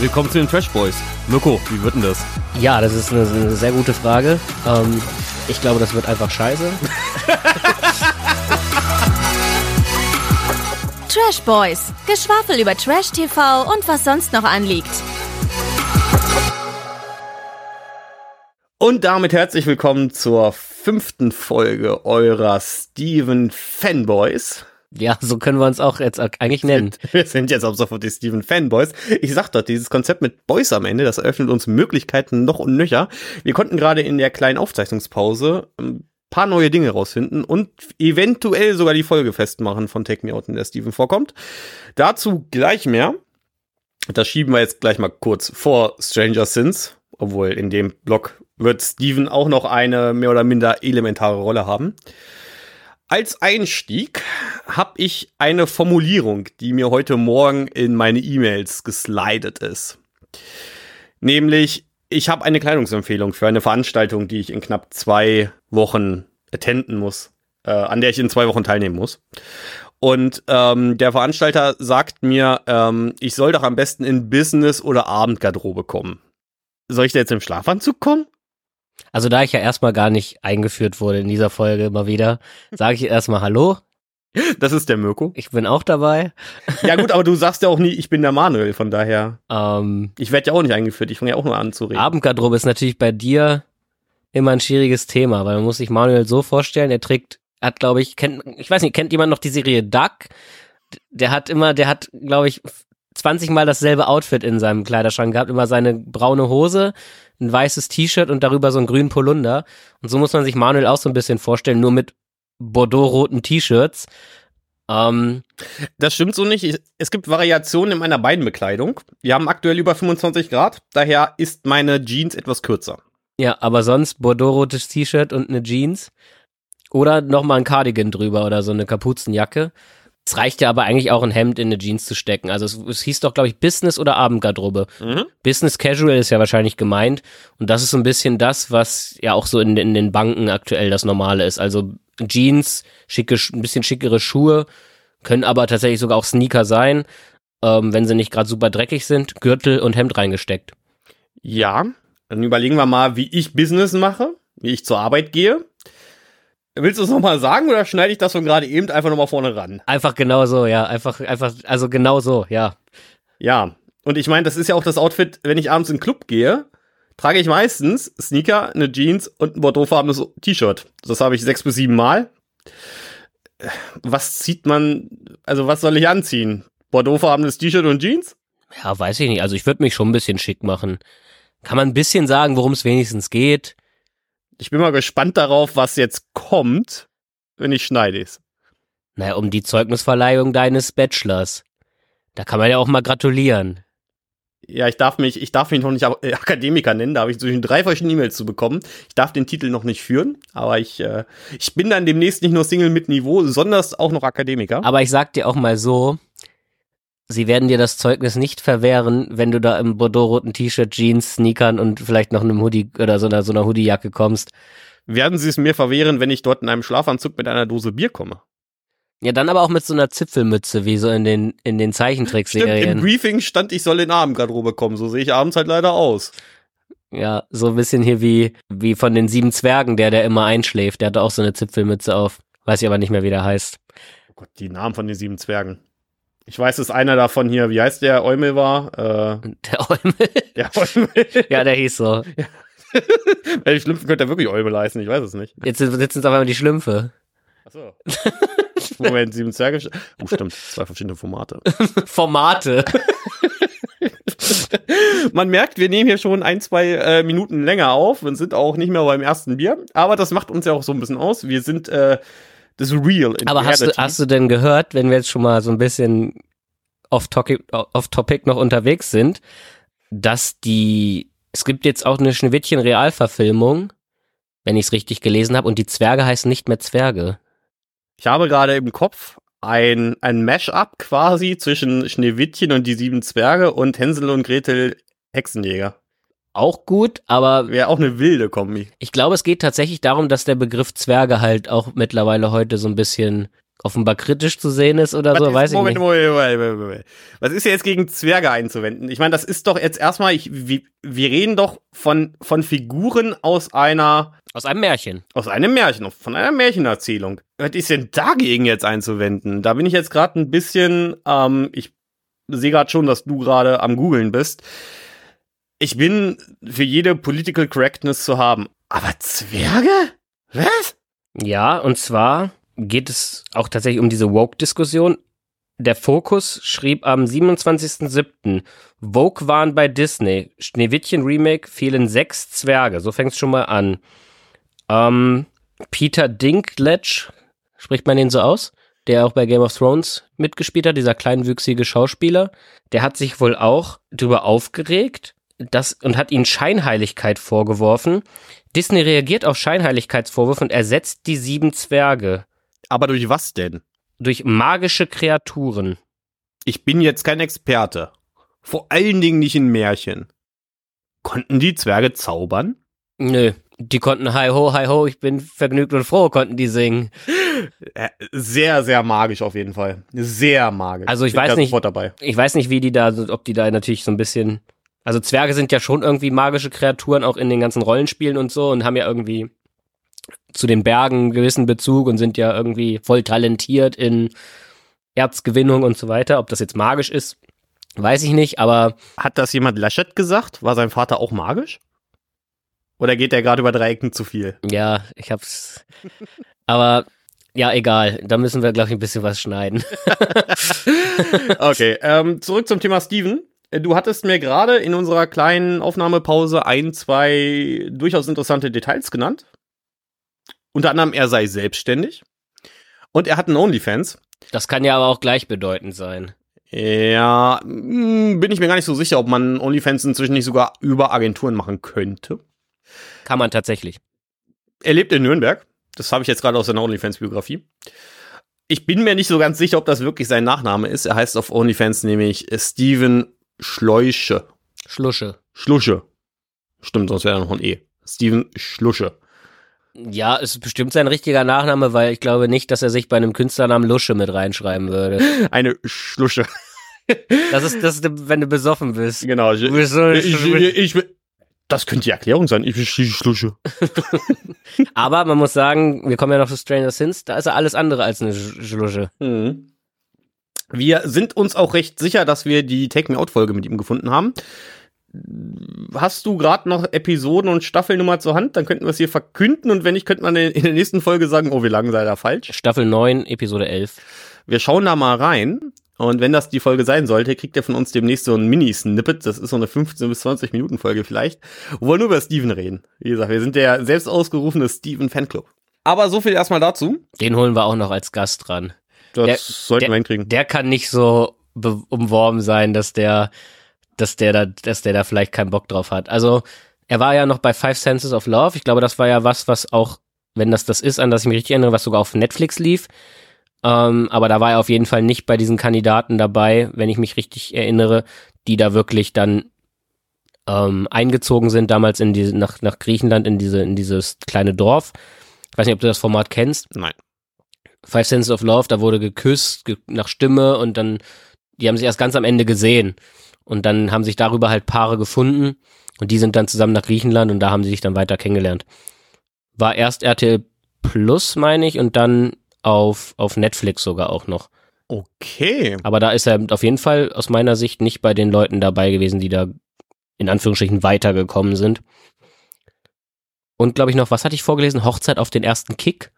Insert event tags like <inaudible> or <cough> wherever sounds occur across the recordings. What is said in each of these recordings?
Willkommen zu den Trash Boys. Mirko, wie wird denn das? Ja, das ist eine, eine sehr gute Frage. Ähm, ich glaube, das wird einfach scheiße. <laughs> Trash Boys. Geschwafel über Trash TV und was sonst noch anliegt. Und damit herzlich willkommen zur fünften Folge eurer Steven Fanboys. Ja, so können wir uns auch jetzt eigentlich nennen. <laughs> Wir sind jetzt ab sofort die Steven Fanboys. Ich sag doch, dieses Konzept mit Boys am Ende, das eröffnet uns Möglichkeiten noch und nöcher. Wir konnten gerade in der kleinen Aufzeichnungspause ein paar neue Dinge rausfinden und eventuell sogar die Folge festmachen von Take Me Out, in der Steven vorkommt. Dazu gleich mehr. Das schieben wir jetzt gleich mal kurz vor Stranger Sins, obwohl in dem Blog wird Steven auch noch eine mehr oder minder elementare Rolle haben. Als Einstieg habe ich eine Formulierung, die mir heute Morgen in meine E-Mails geslidet ist. Nämlich, ich habe eine Kleidungsempfehlung für eine Veranstaltung, die ich in knapp zwei Wochen attenden muss, äh, an der ich in zwei Wochen teilnehmen muss. Und ähm, der Veranstalter sagt mir, ähm, ich soll doch am besten in Business- oder Abendgarderobe kommen. Soll ich da jetzt im Schlafanzug kommen? Also da ich ja erstmal gar nicht eingeführt wurde in dieser Folge immer wieder, sage ich erstmal Hallo. Das ist der Mirko. Ich bin auch dabei. Ja gut, aber du <laughs> sagst ja auch nie, ich bin der Manuel, von daher. Ähm, ich werde ja auch nicht eingeführt, ich fange ja auch nur an zu reden. Abendgarderobe ist natürlich bei dir immer ein schwieriges Thema, weil man muss sich Manuel so vorstellen, er trägt, hat glaube ich, kennt, ich weiß nicht, kennt jemand noch die Serie Duck? Der hat immer, der hat, glaube ich, 20 Mal dasselbe Outfit in seinem Kleiderschrank gehabt, immer seine braune Hose, ein weißes T-Shirt und darüber so einen grünen Polunder. Und so muss man sich Manuel auch so ein bisschen vorstellen, nur mit Bordeaux-roten T-Shirts. Ähm, das stimmt so nicht. Es gibt Variationen in meiner Beinbekleidung. Wir haben aktuell über 25 Grad, daher ist meine Jeans etwas kürzer. Ja, aber sonst Bordeaux-rotes T-Shirt und eine Jeans. Oder nochmal ein Cardigan drüber oder so eine Kapuzenjacke. Es reicht ja aber eigentlich auch ein Hemd in eine Jeans zu stecken. Also es, es hieß doch, glaube ich, Business oder Abendgarderobe. Mhm. Business Casual ist ja wahrscheinlich gemeint. Und das ist so ein bisschen das, was ja auch so in, in den Banken aktuell das Normale ist. Also Jeans, schicke, ein bisschen schickere Schuhe, können aber tatsächlich sogar auch Sneaker sein, ähm, wenn sie nicht gerade super dreckig sind, Gürtel und Hemd reingesteckt. Ja, dann überlegen wir mal, wie ich Business mache, wie ich zur Arbeit gehe. Willst du es nochmal sagen oder schneide ich das von gerade eben einfach nochmal vorne ran? Einfach genau so, ja. Einfach, einfach, also genau so, ja. Ja. Und ich meine, das ist ja auch das Outfit, wenn ich abends in den Club gehe, trage ich meistens Sneaker, eine Jeans und ein bordeauxfarbenes T-Shirt. Das habe ich sechs bis sieben Mal. Was zieht man, also was soll ich anziehen? Bordeauxfarbenes T-Shirt und Jeans? Ja, weiß ich nicht. Also ich würde mich schon ein bisschen schick machen. Kann man ein bisschen sagen, worum es wenigstens geht? Ich bin mal gespannt darauf, was jetzt kommt, wenn ich schneide es. Naja, um die Zeugnisverleihung deines Bachelors. Da kann man ja auch mal gratulieren. Ja, ich darf mich, ich darf mich noch nicht äh, Akademiker nennen, da habe ich zwischen drei verschiedene E-Mails zu bekommen. Ich darf den Titel noch nicht führen, aber ich, äh, ich bin dann demnächst nicht nur Single mit Niveau, sondern auch noch Akademiker. Aber ich sag dir auch mal so, sie werden dir das Zeugnis nicht verwehren, wenn du da im Bordeaux-roten T-Shirt, Jeans, Sneakern und vielleicht noch einem Hoodie oder so einer, so einer Hoodie-Jacke kommst. Werden sie es mir verwehren, wenn ich dort in einem Schlafanzug mit einer Dose Bier komme? Ja, dann aber auch mit so einer Zipfelmütze, wie so in den, in den Zeichentrickserien. Im Briefing stand, ich soll in Abendgarderobe kommen. So sehe ich abends halt leider aus. Ja, so ein bisschen hier wie, wie von den sieben Zwergen, der, der immer einschläft. Der hatte auch so eine Zipfelmütze auf. Weiß ich aber nicht mehr, wie der heißt. Oh Gott, die Namen von den sieben Zwergen. Ich weiß, dass einer davon hier, wie heißt der, Eumel war? Äh, der Eumel? Der Eumel. <laughs> ja, der hieß so. <laughs> Ja. Die Schlümpfe könnte er wirklich Eumel heißen, ich weiß es nicht. Jetzt sitzen es auf einmal die Schlümpfe. Achso. Moment, sieben Zwerge. Oh, stimmt, zwei verschiedene Formate. <laughs> Formate. Man merkt, wir nehmen hier schon ein, zwei äh, Minuten länger auf und sind auch nicht mehr beim ersten Bier. Aber das macht uns ja auch so ein bisschen aus. Wir sind äh, das Real. Aber hast du, hast du denn gehört, wenn wir jetzt schon mal so ein bisschen off-topic off -topic noch unterwegs sind, dass die, es gibt jetzt auch eine Schneewittchen-Realverfilmung, wenn ich es richtig gelesen habe, und die Zwerge heißen nicht mehr Zwerge. Ich habe gerade im Kopf ein, ein Mash-up quasi zwischen Schneewittchen und die sieben Zwerge und Hänsel und Gretel Hexenjäger. Auch gut, aber. Wäre auch eine wilde Kombi. Ich glaube, es geht tatsächlich darum, dass der Begriff Zwerge halt auch mittlerweile heute so ein bisschen offenbar kritisch zu sehen ist oder Was so, ist- weiß ich Moment, nicht. Moment, Moment, Moment, Moment. Was ist jetzt gegen Zwerge einzuwenden? Ich meine, das ist doch jetzt erstmal, ich, wir, wir reden doch von, von Figuren aus einer, Aus einem Märchen. aus einem Märchen, von einer Märchenerzählung. Was ist denn dagegen jetzt einzuwenden? Da bin ich jetzt gerade ein bisschen, ähm, ich sehe gerade schon, dass du gerade am googeln bist. Ich bin für jede Political Correctness zu haben. Aber Zwerge? Was? Ja, und zwar geht es auch tatsächlich um diese Woke-Diskussion. Der Fokus schrieb am 27.07. Vogue waren bei Disney. Schneewittchen Remake fehlen sechs Zwerge. So fängt es schon mal an. Ähm, Peter Dinklage, spricht man den so aus? Der auch bei Game of Thrones mitgespielt hat, dieser kleinwüchsige Schauspieler. Der hat sich wohl auch darüber aufgeregt das, und hat ihnen Scheinheiligkeit vorgeworfen. Disney reagiert auf Scheinheiligkeitsvorwürfe und ersetzt die sieben Zwerge Aber durch was denn? durch magische Kreaturen. Ich bin jetzt kein Experte. Vor allen Dingen nicht in Märchen. Konnten die Zwerge zaubern? Nö, die konnten Hi ho, hi ho, ich bin vergnügt und froh, konnten die singen. Äh, Sehr, sehr magisch auf jeden Fall. Sehr magisch. Also ich Bin weiß nicht-. Ich weiß nicht, wie die da, ob die da natürlich so ein bisschen. Also Zwerge sind ja schon irgendwie magische Kreaturen, auch in den ganzen Rollenspielen und so, und haben ja irgendwie zu den Bergen einen gewissen Bezug und sind ja irgendwie voll talentiert in Erzgewinnung und so weiter. Ob das jetzt magisch ist, weiß ich nicht, aber Hat das jemand Laschet gesagt? War sein Vater auch magisch? Oder geht der gerade über drei Ecken zu viel? ja, ich hab's. Aber ja, egal. Da müssen wir, glaube ich, ein bisschen was schneiden. <laughs> Okay, ähm, zurück zum Thema Steven. Äh, Du hattest mir gerade in unserer kleinen Aufnahmepause ein, zwei durchaus interessante Details genannt. Unter anderem, er sei selbstständig. Und er hat einen OnlyFans. Das kann ja aber auch gleichbedeutend sein. Ja, mh, bin ich mir gar nicht so sicher, ob man OnlyFans inzwischen nicht sogar über Agenturen machen könnte. Kann man tatsächlich. Er lebt in Nürnberg. Das habe ich jetzt gerade aus seiner OnlyFans-Biografie. Ich bin mir nicht so ganz sicher, ob das wirklich sein Nachname ist. Er heißt auf OnlyFans nämlich Steven Schleusche. Schlusche. Schlusche. Stimmt, sonst wäre da noch ein E. Steven Schlusche. Ja, ist bestimmt sein richtiger Nachname, weil ich glaube nicht, dass er sich bei einem Künstlernamen Lusche mit reinschreiben würde. <laughs> Eine Schlusche. Das ist, das ist, wenn du besoffen bist. Genau. Ich, bist so ich, ich, ich, das könnte die Erklärung sein. Ich bin die Schlusche. <laughs> Aber man muss sagen, wir kommen ja noch zu Stranger Things, da ist er alles andere als eine Sch- Schlusche. Mhm. Wir sind uns auch recht sicher, dass wir die Take Me Out Folge mit ihm gefunden haben. Hast du gerade noch Episoden und Staffelnummer zur Hand? Dann könnten wir es hier verkünden und wenn nicht, könnte man in der nächsten Folge sagen, oh, wie lange sei da falsch. Staffel 9, Episode 11. Wir schauen da mal rein und wenn das die Folge sein sollte, kriegt ihr von uns demnächst so ein Mini-Snippet. Das ist so eine 15 bis 20 Minuten Folge vielleicht, wo wir nur über Steven reden. Wie gesagt, wir sind der selbst ausgerufene Steven Fanclub. Aber so viel erstmal dazu. Den holen wir auch noch als Gast dran. Das Der- sollten der- wir hinkriegen. Der kann nicht so be- umworben sein, dass der, dass der da, dass der da vielleicht keinen Bock drauf hat. Also, er war ja noch bei Five Senses of Love. Ich glaube, das war ja was, was auch, wenn das das ist, an das ich mich richtig erinnere, was sogar auf Netflix lief. Ähm, aber da war er auf jeden Fall nicht bei diesen Kandidaten dabei, wenn ich mich richtig erinnere, die da wirklich dann ähm, eingezogen sind, damals in diese, nach, nach Griechenland, in diese, in dieses kleine Dorf. Ich weiß nicht, ob du das Format kennst. Nein. Five Senses of Love, da wurde geküsst ge nach Stimme und dann, die haben sich erst ganz am Ende gesehen. Und dann haben sich darüber halt Paare gefunden und die sind dann zusammen nach Griechenland und da haben sie sich dann weiter kennengelernt. War erst RTL Plus, meine ich, und dann auf, auf Netflix sogar auch noch. Okay. Aber da ist er auf jeden Fall aus meiner Sicht nicht bei den Leuten dabei gewesen, die da in Anführungsstrichen weitergekommen sind. Und glaube ich noch, was hatte ich vorgelesen? Hochzeit auf den ersten Kick.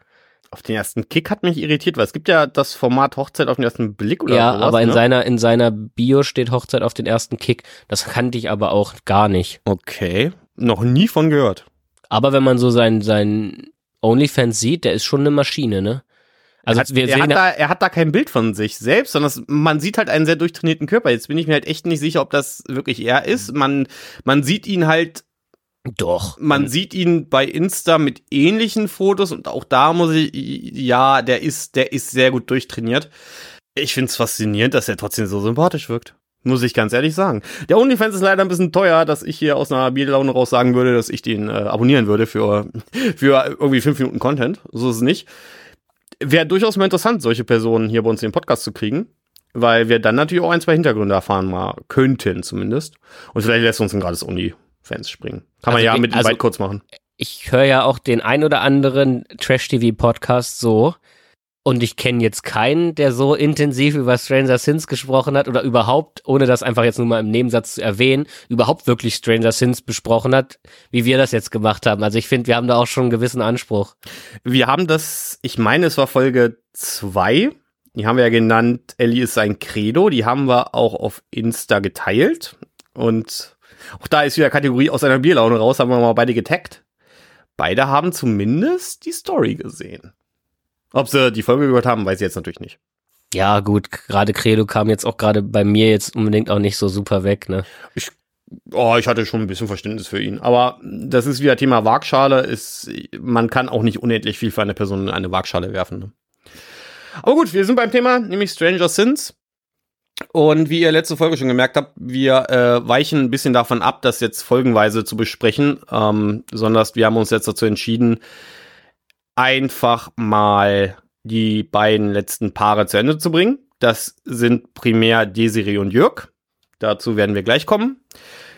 Auf den ersten Kick hat mich irritiert, weil es gibt ja das Format Hochzeit auf den ersten Blick oder ja, sowas, aber in ne? seiner in seiner Bio steht Hochzeit auf den ersten Kick. Das kannte ich aber auch gar nicht. Okay. Noch nie von gehört. Aber wenn man so sein sein OnlyFans sieht, der ist schon eine Maschine, ne? Also hat, er, hat da, er hat da kein Bild von sich selbst, sondern es, man sieht halt einen sehr durchtrainierten Körper. Jetzt bin ich mir halt echt nicht sicher, ob das wirklich er ist. Man, man sieht ihn halt, doch. man sieht ihn bei Insta mit ähnlichen Fotos und auch da muss ich, ja, der ist, der ist sehr gut durchtrainiert. Ich find's faszinierend, dass er trotzdem so sympathisch wirkt. Muss ich ganz ehrlich sagen. Der OnlyFans ist leider ein bisschen teuer, dass ich hier aus einer Bierlaune raus sagen würde, dass ich den äh, abonnieren würde für, für irgendwie fünf Minuten Content. So ist es nicht. Wäre durchaus mal interessant, solche Personen hier bei uns in den Podcast zu kriegen, weil wir dann natürlich auch ein, zwei Hintergründe erfahren mal könnten zumindest. Und vielleicht lässt uns ein gratis Uni-Fans springen. Kann man Also ja wir- mit also- weit kurz machen. Ich höre ja auch den ein oder anderen Trash-TV-Podcast so. Und ich kenne jetzt keinen, der so intensiv über Stranger Things gesprochen hat oder überhaupt, ohne das einfach jetzt nur mal im Nebensatz zu erwähnen, überhaupt wirklich Stranger Things besprochen hat, wie wir das jetzt gemacht haben. Also ich finde, wir haben da auch schon einen gewissen Anspruch. Wir haben das, ich meine, es war Folge zwei. Die haben wir ja genannt, Ellie ist sein Credo. Die haben wir auch auf Insta geteilt. Und auch da ist wieder Kategorie aus einer Bierlaune raus, haben wir mal beide getaggt. Beide haben zumindest die Story gesehen. Ob sie die Folge gehört haben, weiß ich jetzt natürlich nicht. Ja, gut, gerade Credo kam jetzt auch gerade bei mir jetzt unbedingt auch nicht so super weg, ne? Oh, ich hatte schon ein bisschen Verständnis für ihn. Aber das ist wieder Thema Waagschale. Ist, man kann auch nicht unendlich viel für eine Person in eine Waagschale werfen. Ne? Aber gut, wir sind beim Thema, nämlich Stranger Sins. Und wie ihr letzte Folge schon gemerkt habt, wir äh, weichen ein bisschen davon ab, das jetzt folgenweise zu besprechen, ähm, sondern wir haben uns jetzt dazu entschieden, einfach mal die beiden letzten Paare zu Ende zu bringen. Das sind primär Desiree und Jörg. Dazu werden wir gleich kommen.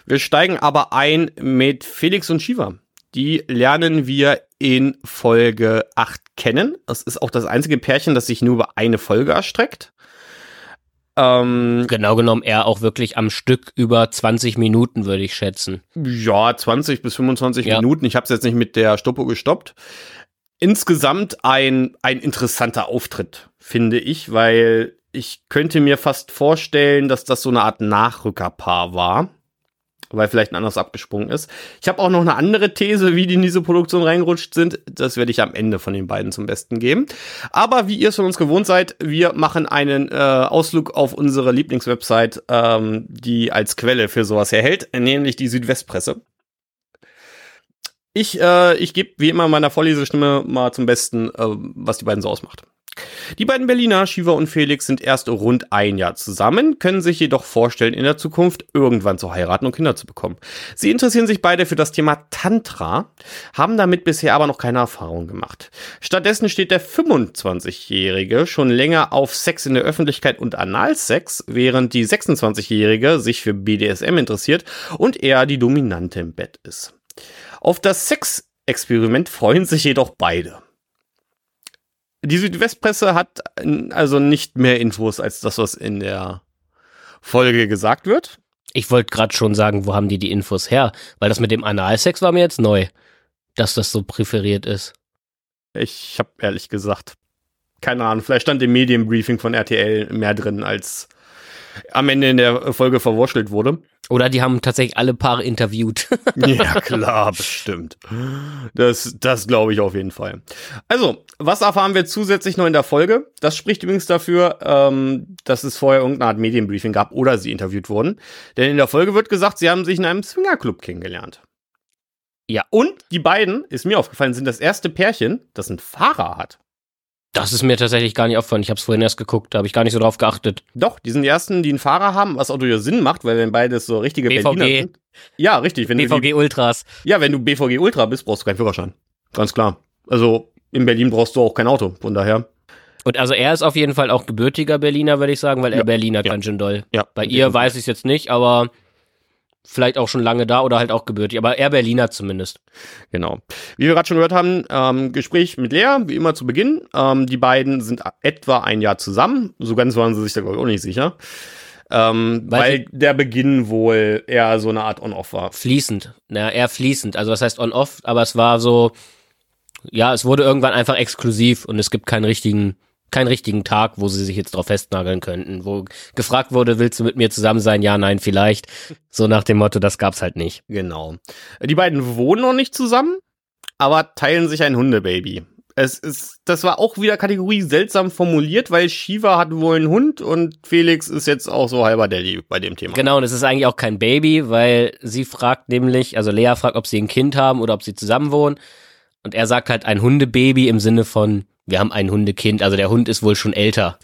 Wir steigen aber ein mit Felix und Shiva. Die lernen wir in Folge 8 kennen. Das ist auch das einzige Pärchen, das sich nur über eine Folge erstreckt. Ähm, Genau genommen eher auch wirklich am Stück über 20 Minuten, würde ich schätzen. ja, 20 bis 25 Ja. Minuten. Ich habe es jetzt nicht mit der Stoppuhr gestoppt. Insgesamt ein, ein interessanter Auftritt, finde ich, weil ich könnte mir fast vorstellen, dass das so eine Art Nachrückerpaar war, weil vielleicht ein anderes abgesprungen ist. Ich habe auch noch eine andere These, wie die in diese Produktion reingerutscht sind. Das werde ich am Ende von den beiden zum Besten geben. Aber wie ihr es von uns gewohnt seid, wir machen einen äh, Ausflug auf unsere Lieblingswebsite, ähm, die als Quelle für sowas erhält, nämlich die Südwestpresse. Ich, äh, ich gebe wie immer meiner Vorlesestimme mal zum Besten, äh, was die beiden so ausmacht. Die beiden Berliner, Shiva und Felix, sind erst rund ein Jahr zusammen, können sich jedoch vorstellen, in der Zukunft irgendwann zu heiraten und Kinder zu bekommen. Sie interessieren sich beide für das Thema Tantra, haben damit bisher aber noch keine Erfahrung gemacht. Stattdessen steht der 25-Jährige schon länger auf Sex in der Öffentlichkeit und Analsex, während die 26-Jährige sich für BDSM interessiert und eher die Dominante im Bett ist. Auf das Sexexperiment freuen sich jedoch beide. Die Südwestpresse hat also nicht mehr Infos als das, was in der Folge gesagt wird. Ich wollte gerade schon sagen, wo haben die die Infos her? Weil das mit dem Analsex war mir jetzt neu, dass das so präferiert ist. Ich habe ehrlich gesagt keine Ahnung. Vielleicht stand im Medienbriefing von RTL mehr drin, als am Ende in der Folge verwurschtelt wurde. Oder die haben tatsächlich alle Paare interviewt. <laughs> Ja, klar, bestimmt. Das, das glaube ich auf jeden Fall. Also, was erfahren wir zusätzlich noch in der Folge? Das spricht übrigens dafür, ähm, dass es vorher irgendeine Art Medienbriefing gab oder sie interviewt wurden. Denn in der Folge wird gesagt, sie haben sich in einem Swingerclub kennengelernt. Ja. Und die beiden, ist mir aufgefallen, sind das erste Pärchen, das einen Fahrer hat. Das ist mir tatsächlich gar nicht aufgefallen. Ich habe es vorhin erst geguckt, da habe ich gar nicht so drauf geachtet. Doch, die sind die ersten, die einen Fahrer haben, was auch durchaus Sinn macht, weil wenn beides so richtige BVG. Berliner sind. Ja, richtig. Wenn du die, BVG Ultras. ja, wenn du BVG Ultra bist, brauchst du keinen Führerschein. Ganz klar. Also in Berlin brauchst du auch kein Auto, von daher. Und also er ist auf jeden Fall auch gebürtiger Berliner, würde ich sagen, weil er Ja. Berliner Ja. ganz schön doll. Ja. Bei ihr weiß ich es jetzt nicht, aber vielleicht auch schon lange da oder halt auch gebürtig. Aber er Berliner zumindest. Genau. Wie wir gerade schon gehört haben, ähm, Gespräch mit Lea, wie immer zu Beginn. Ähm, die beiden sind etwa ein Jahr zusammen. So ganz waren sie sich da glaube ich auch nicht sicher. Ähm, Weil weil der Beginn wohl eher so eine Art On-Off war. Fließend. Na, eher fließend. Also was heißt on-off, aber es war so, ja, es wurde irgendwann einfach exklusiv und es gibt keinen richtigen, keinen richtigen Tag, wo sie sich jetzt drauf festnageln könnten. Wo gefragt wurde, willst du mit mir zusammen sein? Ja, nein, vielleicht. <laughs> So nach dem Motto, das gab's halt nicht. Genau. Die beiden wohnen noch nicht zusammen, aber teilen sich ein Hundebaby. Es ist, das war auch wieder Kategorie seltsam formuliert, weil Shiva hat wohl einen Hund und Felix ist jetzt auch so halber Daddy bei dem Thema. Genau, und es ist eigentlich auch kein Baby, weil sie fragt nämlich, also Lea fragt, ob sie ein Kind haben oder ob sie zusammen wohnen. Und er sagt halt ein Hundebaby im Sinne von, wir haben ein Hundekind, also der Hund ist wohl schon älter.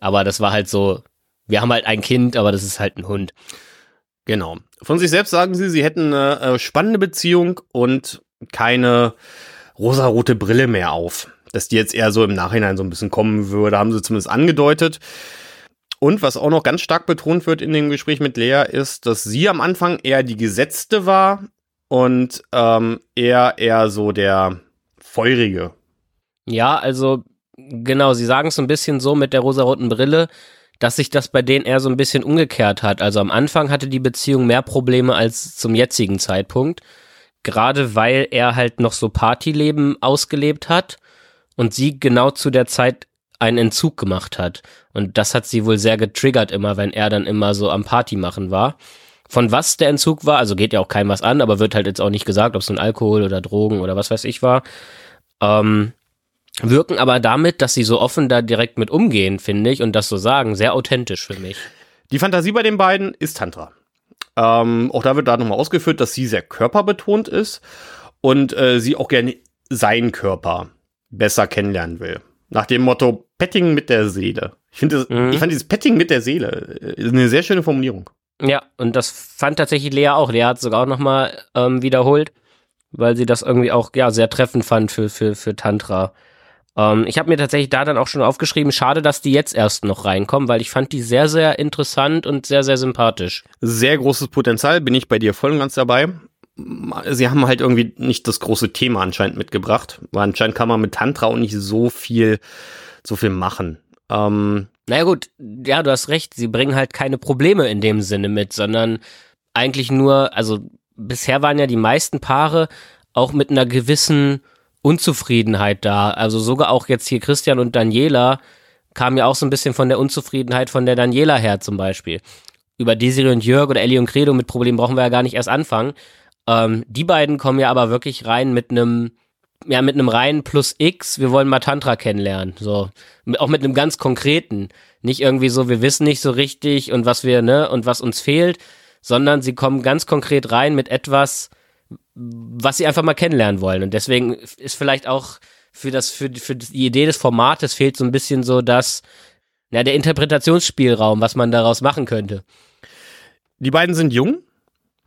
Aber das war halt so, wir haben halt ein Kind, aber das ist halt ein Hund. Genau. Von sich selbst sagen sie, sie hätten eine äh, spannende Beziehung und keine rosarote Brille mehr auf. Dass die jetzt eher so im Nachhinein so ein bisschen kommen würde, haben sie zumindest angedeutet. Und was auch noch ganz stark betont wird in dem Gespräch mit Lea, ist, dass sie am Anfang eher die Gesetzte war und ähm, er eher so der Feurige. Ja, also genau, sie sagen es so ein bisschen so mit der rosaroten Brille, dass sich das bei denen eher so ein bisschen umgekehrt hat. Also am Anfang hatte die Beziehung mehr Probleme als zum jetzigen Zeitpunkt. Gerade weil er halt noch so Partyleben ausgelebt hat und sie genau zu der Zeit einen Entzug gemacht hat. Und das hat sie wohl sehr getriggert immer, wenn er dann immer so am Party machen war. Von was der Entzug war, also geht ja auch keinem was an, aber wird halt jetzt auch nicht gesagt, ob es nun Alkohol oder Drogen oder was weiß ich war. Ähm, wirken aber damit, dass sie so offen da direkt mit umgehen, finde ich, und das so sagen, sehr authentisch für mich. Die Fantasie bei den beiden ist Tantra. Ähm, auch da wird da nochmal ausgeführt, dass sie sehr körperbetont ist und äh, sie auch gerne seinen Körper besser kennenlernen will. Nach dem Motto Petting mit der Seele. Ich finde, mhm. ich fand dieses Petting mit der Seele äh, eine sehr schöne Formulierung. Ja, und das fand tatsächlich Lea auch. Lea hat es sogar auch nochmal ähm, wiederholt, weil sie das irgendwie auch ja sehr treffend fand für für für Tantra. Ähm, ich habe mir tatsächlich da dann auch schon aufgeschrieben, schade, dass die jetzt erst noch reinkommen, weil ich fand die sehr, sehr interessant und sehr, sehr sympathisch. Sehr großes Potenzial, bin ich bei dir voll und ganz dabei. Sie haben halt irgendwie nicht das große Thema anscheinend mitgebracht, weil anscheinend kann man mit Tantra auch nicht so viel, so viel machen. Ähm, naja gut, ja, du hast recht, sie bringen halt keine Probleme in dem Sinne mit, sondern eigentlich nur, also bisher waren ja die meisten Paare auch mit einer gewissen Unzufriedenheit da. Also sogar auch jetzt hier Christian und Daniela kam ja auch so ein bisschen von der Unzufriedenheit von der Daniela her zum Beispiel. Über Desiree und Jörg oder Ellie und Credo mit Problemen brauchen wir ja gar nicht erst anfangen. Ähm, die beiden kommen ja aber wirklich rein mit einem, ja, mit einem reinen Plus X, wir wollen mal Tantra kennenlernen. So. Auch mit einem ganz konkreten. Nicht irgendwie so, wir wissen nicht so richtig und was wir, ne, und was uns fehlt, sondern sie kommen ganz konkret rein mit etwas, was sie einfach mal kennenlernen wollen. Und deswegen ist vielleicht auch für das, für, für die Idee des Formates fehlt so ein bisschen so das, ja, der Interpretationsspielraum, was man daraus machen könnte. Die beiden sind jung,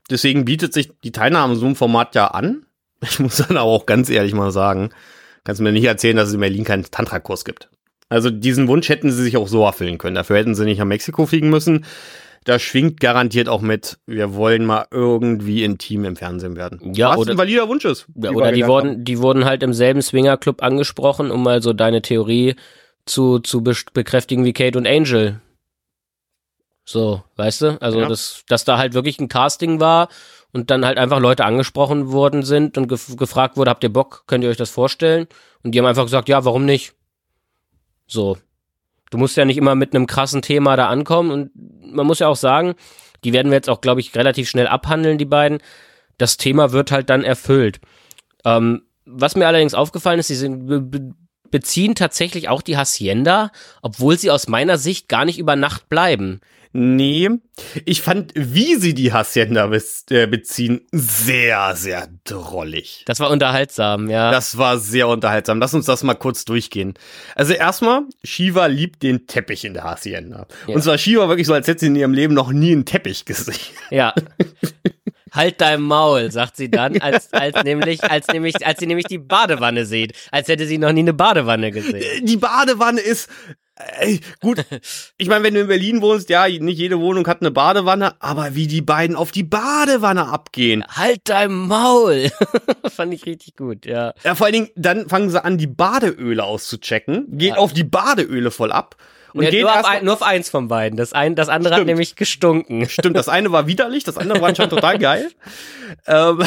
deswegen bietet sich die Teilnahme so einem Format ja an. Ich muss dann aber auch ganz ehrlich mal sagen, kannst du mir nicht erzählen, dass es in Berlin keinen Tantra-Kurs gibt. Also diesen Wunsch hätten sie sich auch so erfüllen können. Dafür hätten sie nicht nach Mexiko fliegen müssen da schwingt garantiert auch mit, wir wollen mal irgendwie intim im Fernsehen werden. Ja, Was oder, ein valider Wunsch ist. Ja, oder die wurden, die wurden halt im selben Swingerclub angesprochen, um mal so deine Theorie zu, zu bekräftigen wie Kate und Angel. So, weißt du? Also, ja. dass, dass da halt wirklich ein Casting war und dann halt einfach Leute angesprochen worden sind und gef gefragt wurde, habt ihr Bock, könnt ihr euch das vorstellen? Und die haben einfach gesagt, ja, warum nicht? So. Du musst ja nicht immer mit einem krassen Thema da ankommen und man muss ja auch sagen, die werden wir jetzt auch, glaube ich, relativ schnell abhandeln, die beiden. Das Thema wird halt dann erfüllt. Ähm, was mir allerdings aufgefallen ist, sie sind, beziehen tatsächlich auch die Hacienda, obwohl sie aus meiner Sicht gar nicht über Nacht bleiben. Nee, ich fand, wie sie die Hacienda äh, beziehen, sehr, sehr drollig. Das war unterhaltsam, ja. Das war sehr unterhaltsam. Lass uns das mal kurz durchgehen. Also erstmal, Shiva liebt den Teppich in der Hacienda. Ja. Und zwar Shiva wirklich so, als hätte sie in ihrem Leben noch nie einen Teppich gesehen. Ja. <laughs> Halt dein Maul, sagt sie dann, als, als, nämlich, als, nämlich, als sie nämlich die Badewanne sieht. Als hätte sie noch nie eine Badewanne gesehen. Die Badewanne ist Ey, gut, <laughs> ich meine, wenn du in Berlin wohnst, ja, nicht jede Wohnung hat eine Badewanne, aber wie die beiden auf die Badewanne abgehen. Halt dein Maul. <laughs> Fand ich richtig gut, ja. Ja, vor allen Dingen, dann fangen sie an, die Badeöle auszuchecken, gehen ja. auf die Badeöle voll ab. Und ja, nur, auf ein, nur, auf eins von beiden. Das, ein, das andere Stimmt. hat nämlich gestunken. Stimmt, das eine war widerlich, das andere war anscheinend total geil. <laughs> Ähm,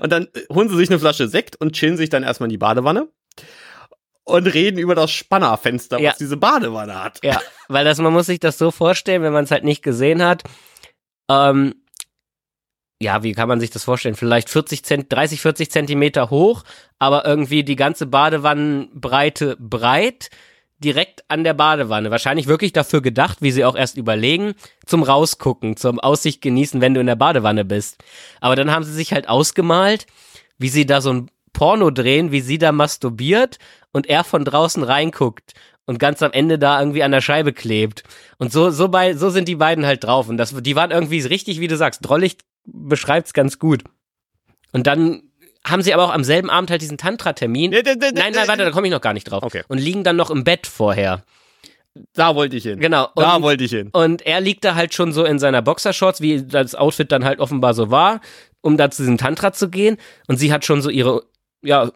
und dann holen sie sich eine Flasche Sekt und chillen sich dann erstmal in die Badewanne und reden über das Spannerfenster, ja. was diese Badewanne hat. Ja, weil das, man muss sich das so vorstellen, wenn man es halt nicht gesehen hat. Ähm, ja, wie kann man sich das vorstellen? Vielleicht 40 Zent, 30, 40 Zentimeter hoch, aber irgendwie die ganze Badewannenbreite breit, direkt an der Badewanne. Wahrscheinlich wirklich dafür gedacht, wie sie auch erst überlegen, zum Rausgucken, zum Aussicht genießen, wenn du in der Badewanne bist. Aber dann haben sie sich halt ausgemalt, wie sie da so ein Porno drehen, wie sie da masturbiert und er von draußen reinguckt und ganz am Ende da irgendwie an der Scheibe klebt. Und so, so bei, so sind die beiden halt drauf. Und das, die waren irgendwie richtig, wie du sagst, drollig beschreibt's ganz gut. Und dann haben sie aber auch am selben Abend halt diesen Tantra-Termin. Da- da- da- Nein, nein, warte, da komme ich noch gar nicht drauf. Okay. Und liegen dann noch im Bett vorher. Da wollte ich hin. Genau. Da Und- wollte ich hin. Und er liegt da halt schon so in seiner Boxershorts, wie das Outfit dann halt offenbar so war, um da zu diesem Tantra zu gehen. Und sie hat schon so ihre, ja,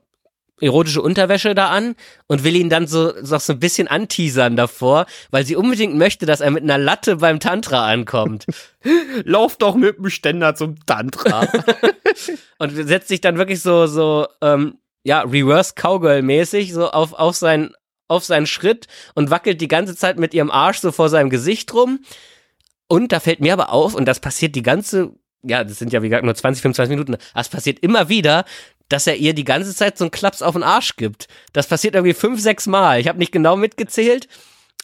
erotische Unterwäsche da an und will ihn dann so, so so ein bisschen anteasern davor, weil sie unbedingt möchte, dass er mit einer Latte beim Tantra ankommt. <laughs> Lauf doch mit dem Ständer zum Tantra. <laughs> und setzt sich dann wirklich so, so, ähm, ja, Reverse Cowgirl-mäßig so auf, auf seinen, auf seinen Schritt und wackelt die ganze Zeit mit ihrem Arsch so vor seinem Gesicht rum. Und da fällt mir aber auf, und das passiert die ganze, ja, das sind ja wie gesagt nur 20, 25 Minuten, es passiert immer wieder, dass er ihr die ganze Zeit so einen Klaps auf den Arsch gibt. Das passiert irgendwie fünf, sechs Mal. Ich habe nicht genau mitgezählt,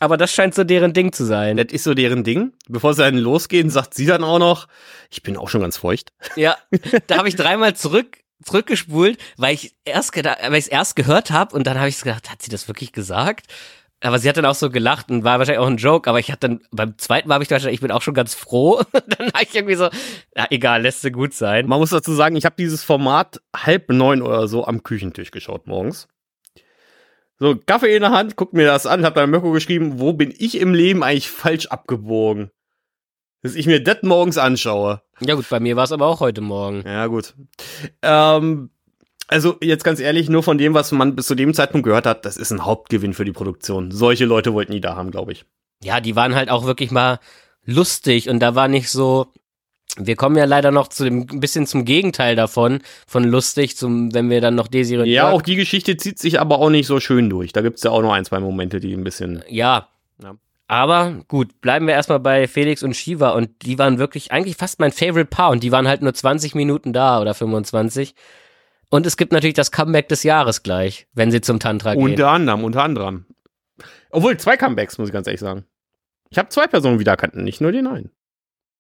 aber das scheint so deren Ding zu sein. das ist so deren Ding. Bevor sie dann losgehen, sagt sie dann auch noch, ich bin auch schon ganz feucht. Ja, <laughs> da habe ich dreimal zurück zurückgespult, weil ich erst weil ich es erst gehört habe und dann habe ich gedacht, hat sie das wirklich gesagt? Aber sie hat dann auch so gelacht und war wahrscheinlich auch ein Joke, aber ich hatte dann beim zweiten Mal habe ich gedacht, ich bin auch schon ganz froh. <laughs> dann habe ich irgendwie so, ja, egal, lässt sie gut sein. Man muss dazu sagen, ich habe dieses Format halb neun oder so am Küchentisch geschaut morgens. So, Kaffee in der Hand, guck mir das an, hab dann Mirko geschrieben, wo bin ich im Leben eigentlich falsch abgebogen? Dass ich mir das morgens anschaue. Ja gut, bei mir war es aber auch heute Morgen. Ja, gut. Ähm, also jetzt ganz ehrlich, nur von dem, was man bis zu dem Zeitpunkt gehört hat, das ist ein Hauptgewinn für die Produktion. Solche Leute wollten die da haben, glaube ich. Ja, die waren halt auch wirklich mal lustig und da war nicht so. Wir kommen ja leider noch zu dem ein bisschen zum Gegenteil davon, von lustig, zum, wenn wir dann noch Desiree Ja, auch die Geschichte zieht sich aber auch nicht so schön durch. Da gibt's ja auch noch ein, zwei Momente, die ein bisschen. Ja. Ja. Aber gut, bleiben wir erstmal bei Felix und Shiva und die waren wirklich eigentlich fast mein Favorite Paar und die waren halt nur 20 Minuten da oder 25. Und es gibt natürlich das Comeback des Jahres gleich, wenn sie zum Tantra gehen. Unter anderem, unter anderem. Obwohl, zwei Comebacks, muss ich ganz ehrlich sagen. Ich habe zwei Personen wiedererkannt, nicht nur den einen.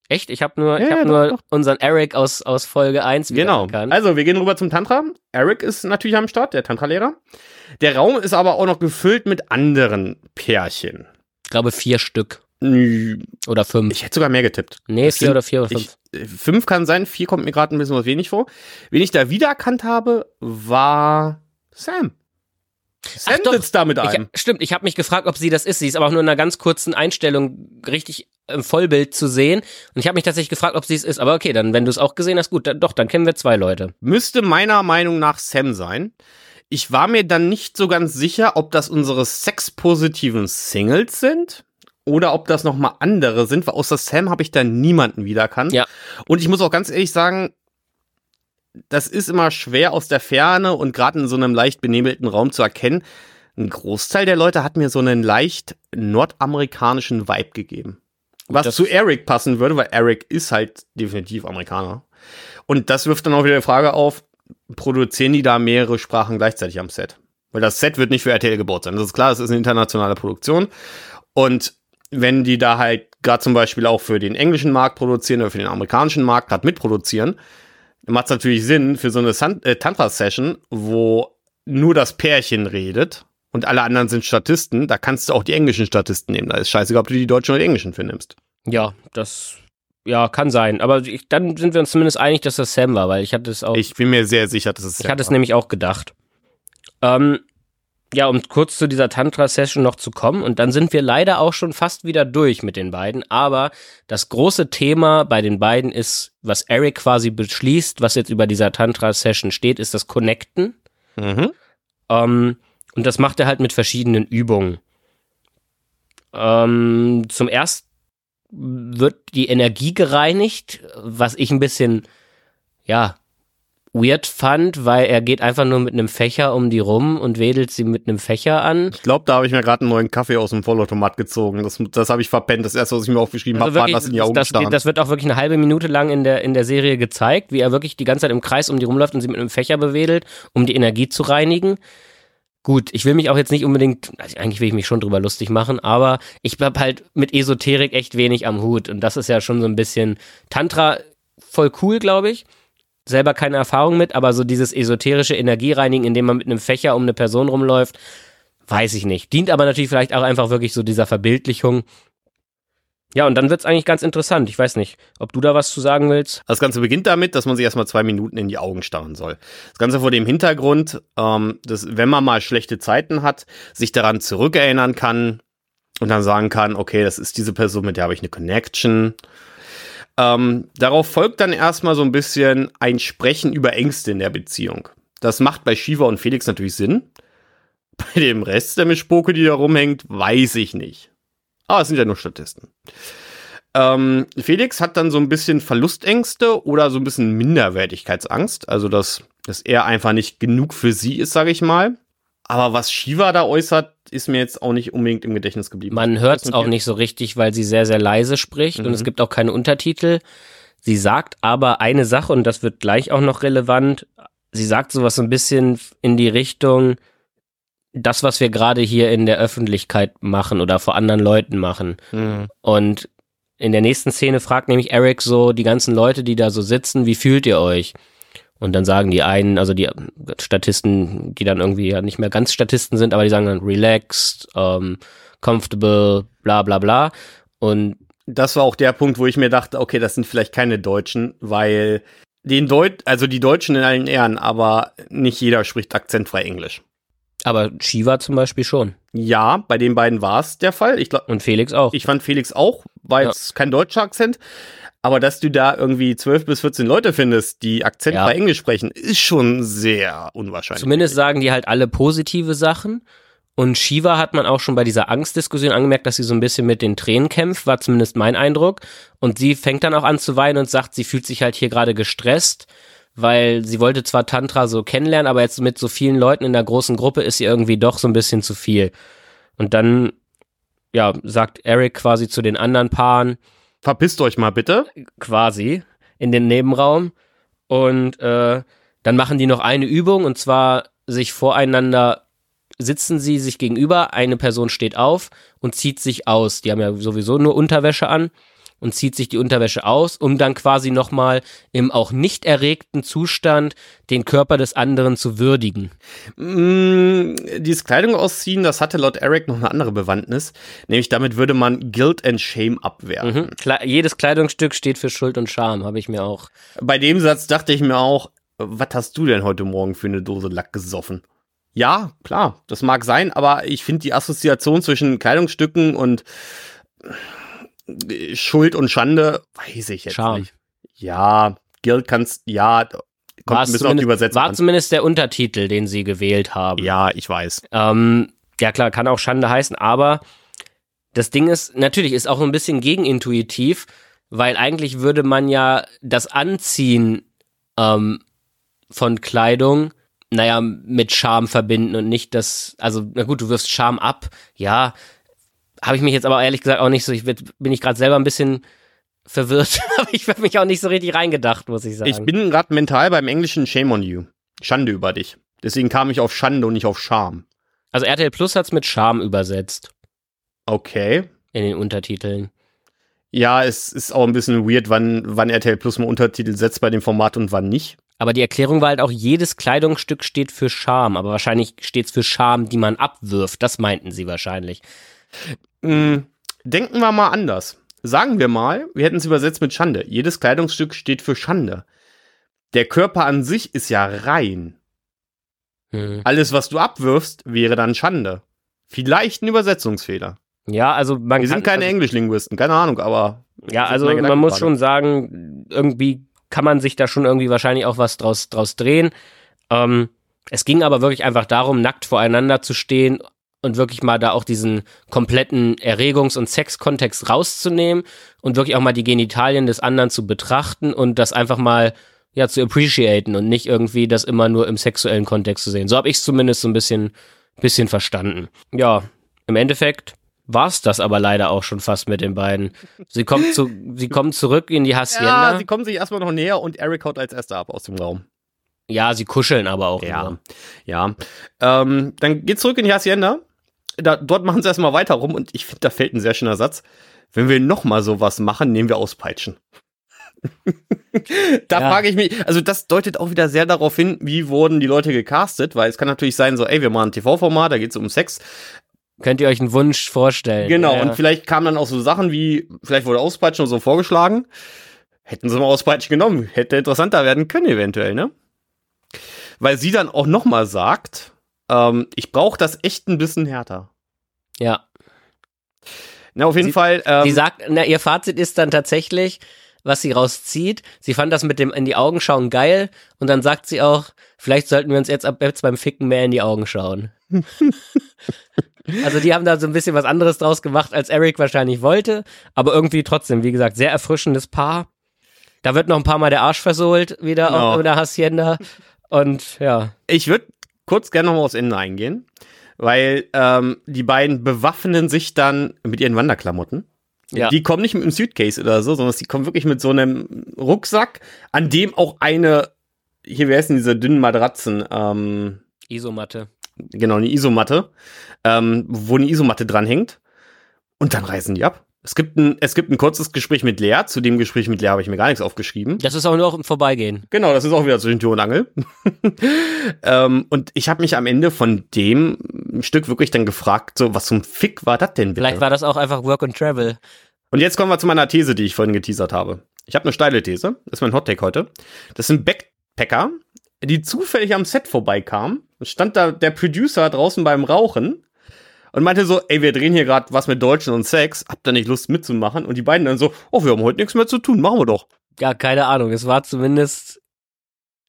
Echt? Ich habe nur, Ja, ich hab ja, doch, nur doch. unseren Eric aus, aus Folge 1 Genau. wiedererkannt. Also, wir gehen rüber zum Tantra. Eric ist natürlich am Start, der Tantra-Lehrer. Der Raum ist aber auch noch gefüllt mit anderen Pärchen. Ich glaube vier Stück oder fünf. hätte sogar mehr getippt. nee, vier oder vier oder fünf. Ich, äh, fünf kann sein, vier kommt mir gerade ein bisschen was wenig vor. Wen ich da wiedererkannt habe, war Sam. Sam sitzt da mit Ich, stimmt, ich habe mich gefragt, ob sie das ist. Sie ist aber auch nur in einer ganz kurzen Einstellung richtig im Vollbild zu sehen. Und ich habe mich tatsächlich gefragt, ob sie es ist. Aber okay, dann, wenn du es auch gesehen hast, gut, dann, doch, dann kennen wir zwei Leute. Müsste meiner Meinung nach Sam sein. Ich war mir dann nicht so ganz sicher, ob das unsere sexpositiven Singles sind oder ob das nochmal andere sind, weil außer Sam habe ich da niemanden wiedererkannt. Ja. Und ich muss auch ganz ehrlich sagen, das ist immer schwer aus der Ferne und gerade in so einem leicht benebelten Raum zu erkennen. Ein Großteil der Leute hat mir so einen leicht nordamerikanischen Vibe gegeben. Was Das- zu Eric passen würde, weil Eric ist halt definitiv Amerikaner. Und das wirft dann auch wieder die Frage auf, produzieren die da mehrere Sprachen gleichzeitig am Set? Weil das Set wird nicht für RTL gebaut sein. Das ist klar, es ist eine internationale Produktion. Und wenn die da halt gerade zum Beispiel auch für den englischen Markt produzieren oder für den amerikanischen Markt gerade mitproduzieren, dann macht es natürlich Sinn für so eine äh, Tantra-Session, wo nur das Pärchen redet und alle anderen sind Statisten, da kannst du auch die englischen Statisten nehmen. Da ist scheißegal, ob du die deutschen oder die englischen für nimmst. Ja, das, ja, kann sein. Aber ich, dann sind wir uns zumindest einig, dass das Sam war, weil ich hatte es auch, ich, Ich bin mir sehr sicher, dass es hatte es nämlich auch gedacht. Ähm, ja, um kurz zu dieser Tantra-Session noch zu kommen. Und dann sind wir leider auch schon fast wieder durch mit den beiden. Aber das große Thema bei den beiden ist, was Eric quasi beschließt, was jetzt über dieser Tantra-Session steht, ist das Connecten. Mhm. Ähm, und das macht er halt mit verschiedenen Übungen. Ähm, zum ersten wird die Energie gereinigt, was ich ein bisschen, ja, weird fand, weil er geht einfach nur mit einem Fächer um die rum und wedelt sie mit einem Fächer an. Ich glaube, da habe ich mir gerade einen neuen Kaffee aus dem Vollautomat gezogen. Das, das habe ich verpennt. Das erste, was ich mir aufgeschrieben Also habe, war das in die Augen das, starren. das wird auch wirklich eine halbe Minute lang in der, in der Serie gezeigt, wie er wirklich die ganze Zeit im Kreis um die rumläuft und sie mit einem Fächer bewedelt, um die Energie zu reinigen. Gut, ich will mich auch jetzt nicht unbedingt, also eigentlich will ich mich schon drüber lustig machen, aber ich hab halt mit Esoterik echt wenig am Hut und das ist ja schon so ein bisschen Tantra voll cool, glaube ich. Selber keine Erfahrung mit, aber so dieses esoterische Energiereinigen, indem man mit einem Fächer um eine Person rumläuft, weiß ich nicht. Dient aber natürlich vielleicht auch einfach wirklich so dieser Verbildlichung. Ja, und dann wird's eigentlich ganz interessant. Ich weiß nicht, ob du da was zu sagen willst. Das Ganze beginnt damit, dass man sich erstmal zwei Minuten in die Augen starren soll. Das Ganze vor dem Hintergrund, ähm, dass wenn man mal schlechte Zeiten hat, sich daran zurückerinnern kann und dann sagen kann, okay, das ist diese Person, mit der habe ich eine Connection. Ähm, darauf folgt dann erstmal so ein bisschen ein Sprechen über Ängste in der Beziehung. Das macht bei Shiva und Felix natürlich Sinn. <laughs> Bei dem Rest der Mischpoke, die da rumhängt, weiß ich nicht. Aber es sind ja nur Statisten. Ähm, Felix hat dann so ein bisschen Verlustängste oder so ein bisschen Minderwertigkeitsangst. Also, dass, dass er einfach nicht genug für sie ist, sage ich mal. Aber was Shiva da äußert, ist mir jetzt auch nicht unbedingt im Gedächtnis geblieben. Man hört es auch nicht so richtig, weil sie sehr, sehr leise spricht Mhm. und es gibt auch keine Untertitel. Sie sagt aber eine Sache und das wird gleich auch noch relevant. Sie sagt sowas so ein bisschen in die Richtung, das, was wir gerade hier in der Öffentlichkeit machen oder vor anderen Leuten machen. Mhm. Und in der nächsten Szene fragt nämlich Eric so die ganzen Leute, die da so sitzen, wie fühlt ihr euch? Und dann sagen die einen, also die Statisten, die dann irgendwie ja nicht mehr ganz Statisten sind, aber die sagen dann relaxed, ähm, comfortable, bla bla bla. Und Das war auch der Punkt, wo ich mir dachte, okay, das sind vielleicht keine Deutschen, weil den Deut also die Deutschen in allen Ehren, aber nicht jeder spricht akzentfrei Englisch. aber Shiva zum Beispiel schon. Ja, bei den beiden war es der Fall. Ich glaube, Und Felix auch. ich fand Felix auch, war Ja. jetzt kein deutscher Akzent. Aber dass du da irgendwie 12 bis 14 Leute findest, die akzentfrei Ja. Englisch sprechen, ist schon sehr unwahrscheinlich. Zumindest sagen die halt alle positive Sachen. Und Shiva hat man auch schon bei dieser Angstdiskussion angemerkt, dass sie so ein bisschen mit den Tränen kämpft, war zumindest mein Eindruck. Und sie fängt dann auch an zu weinen und sagt, sie fühlt sich halt hier gerade gestresst, weil sie wollte zwar Tantra so kennenlernen, aber jetzt mit so vielen Leuten in der großen Gruppe ist sie irgendwie doch so ein bisschen zu viel. Und dann, ja, sagt Eric quasi zu den anderen Paaren, Verpisst euch mal bitte. quasi in den Nebenraum und äh, dann machen die noch eine Übung und zwar sich voreinander sitzen sie sich gegenüber, eine Person steht auf und zieht sich aus. Die haben ja sowieso nur Unterwäsche an und zieht sich die Unterwäsche aus, um dann quasi nochmal im auch nicht erregten Zustand den Körper des anderen zu würdigen. Mm, dieses Kleidung ausziehen, das hatte laut Eric noch eine andere Bewandtnis. Nämlich damit würde man Guilt and Shame abwehren. Mhm. Kle jedes Kleidungsstück steht für Schuld und Scham, habe ich mir auch. Bei dem Satz dachte ich mir auch, was hast du denn heute Morgen für eine Dose Lack gesoffen? Ja, klar, das mag sein, aber ich finde die Assoziation zwischen Kleidungsstücken und Schuld und Schande, weiß ich jetzt Scham. nicht. Ja, Guilt kannst, ja, kommt War ein bisschen auf die Übersetzung war an. zumindest der Untertitel, den sie gewählt haben. Ja, ich weiß. Ähm, ja klar, kann auch Schande heißen, aber das Ding ist, natürlich ist auch ein bisschen gegenintuitiv, weil eigentlich würde man ja das Anziehen ähm, von Kleidung, naja, mit Scham verbinden und nicht das, also na gut, du wirfst Scham ab, ja, habe ich mich jetzt aber ehrlich gesagt auch nicht so, ich bin ich gerade selber ein bisschen verwirrt, <laughs> aber ich habe mich auch nicht so richtig reingedacht, muss ich sagen. Ich bin gerade mental beim englischen Shame on you. Schande über dich. Deswegen kam ich auf Schande und nicht auf Scham. also RTL Plus hat's mit Scham übersetzt Okay. in den Untertiteln. Ja, es ist auch ein bisschen weird, wann, wann RTL Plus mal Untertitel setzt bei dem Format und wann nicht. Aber die Erklärung war halt auch, jedes Kleidungsstück steht für Scham. Aber wahrscheinlich steht es für Scham, die man abwirft. Das meinten sie wahrscheinlich. Mm, denken wir mal anders. Sagen wir mal, wir hätten es übersetzt mit Schande. Jedes Kleidungsstück steht für Schande. Der Körper an sich ist ja rein. Hm. Alles, was du abwirfst, wäre dann Schande. Vielleicht ein Übersetzungsfehler. Ja, also man Wir kann, sind keine also, Englischlinguisten, keine Ahnung, aber. Ja, also man muss schon sagen, irgendwie kann man sich da schon irgendwie wahrscheinlich auch was draus, draus drehen. Ähm, es ging aber wirklich einfach darum, nackt voreinander zu stehen und wirklich mal da auch diesen kompletten Erregungs- und Sexkontext rauszunehmen und wirklich auch mal die Genitalien des anderen zu betrachten und das einfach mal ja zu appreciaten und nicht irgendwie das immer nur im sexuellen Kontext zu sehen. So habe ich es zumindest so ein bisschen, bisschen verstanden. Ja, im Endeffekt war's das aber leider auch schon fast mit den beiden. Sie kommt zu, sie kommen zurück in die Hacienda. Ja, sie kommen sich erstmal noch näher und Eric haut als erster ab aus dem Raum. Ja, sie kuscheln aber auch. Ja. Ja. Ähm, dann geht zurück in die Hacienda. Da, dort machen sie erstmal weiter rum und ich finde, da fällt ein sehr schöner Satz. Wenn wir nochmal sowas machen, nehmen wir Auspeitschen. <laughs> da Ja. frage ich mich, also das deutet auch wieder sehr darauf hin, wie wurden die Leute gecastet, weil es kann natürlich sein, so, ey, wir machen ein TV-Format, da geht es um Sex. Könnt ihr euch einen Wunsch vorstellen? Genau, ja. und vielleicht kamen dann auch so Sachen wie, vielleicht wurde Auspeitschen so vorgeschlagen. Hätten sie mal Auspeitschen genommen, hätte interessanter werden können eventuell, ne? Weil sie dann auch nochmal sagt, ähm, ich brauche das echt ein bisschen härter. Ja. Na, auf jeden Sie- Fall. Ähm, Sie sagt, na, ihr Fazit ist dann tatsächlich, was sie rauszieht. Sie fand das mit dem in die Augen schauen geil und dann sagt sie auch, vielleicht sollten wir uns jetzt ab jetzt beim Ficken mehr in die Augen schauen. also die haben da so ein bisschen was anderes draus gemacht, als Eric wahrscheinlich wollte, aber irgendwie trotzdem, wie gesagt, sehr erfrischendes Paar. Da wird noch ein paar Mal der Arsch versohlt wieder Genau. auf der Hacienda und ja, ich würde kurz gerne nochmal aufs Ende eingehen, weil ähm, die beiden bewaffnen sich dann mit ihren Wanderklamotten. Ja. Die kommen nicht mit einem Suitcase oder so, sondern die kommen wirklich mit so einem Rucksack, an dem auch eine, hier, ist denn diese dünnen Matratzen? Ähm, Isomatte. genau, eine Isomatte, ähm, wo eine Isomatte dranhängt. Und dann reisen die ab. Es gibt ein, es gibt ein kurzes Gespräch mit Lea. Zu dem Gespräch mit Lea habe ich mir gar nichts aufgeschrieben. Das ist auch nur im Vorbeigehen. Genau, das ist auch wieder zwischen Tür und Angel. <laughs> ähm, und ich habe mich am Ende von dem Stück wirklich dann gefragt, so, was zum Fick war das denn bitte? Vielleicht war das auch einfach Work and Travel. und jetzt kommen wir zu meiner These, die ich vorhin geteasert habe. Ich habe eine steile These, das ist mein Hottake heute. Das sind Backpacker, die zufällig am Set vorbeikamen. Stand da der Producer draußen beim Rauchen und meinte so, ey, wir drehen hier gerade was mit Deutschen und Sex, habt ihr nicht Lust mitzumachen? Und die beiden dann so, oh, wir haben heute nichts mehr zu tun, machen wir doch. Ja, keine Ahnung. Es war zumindest,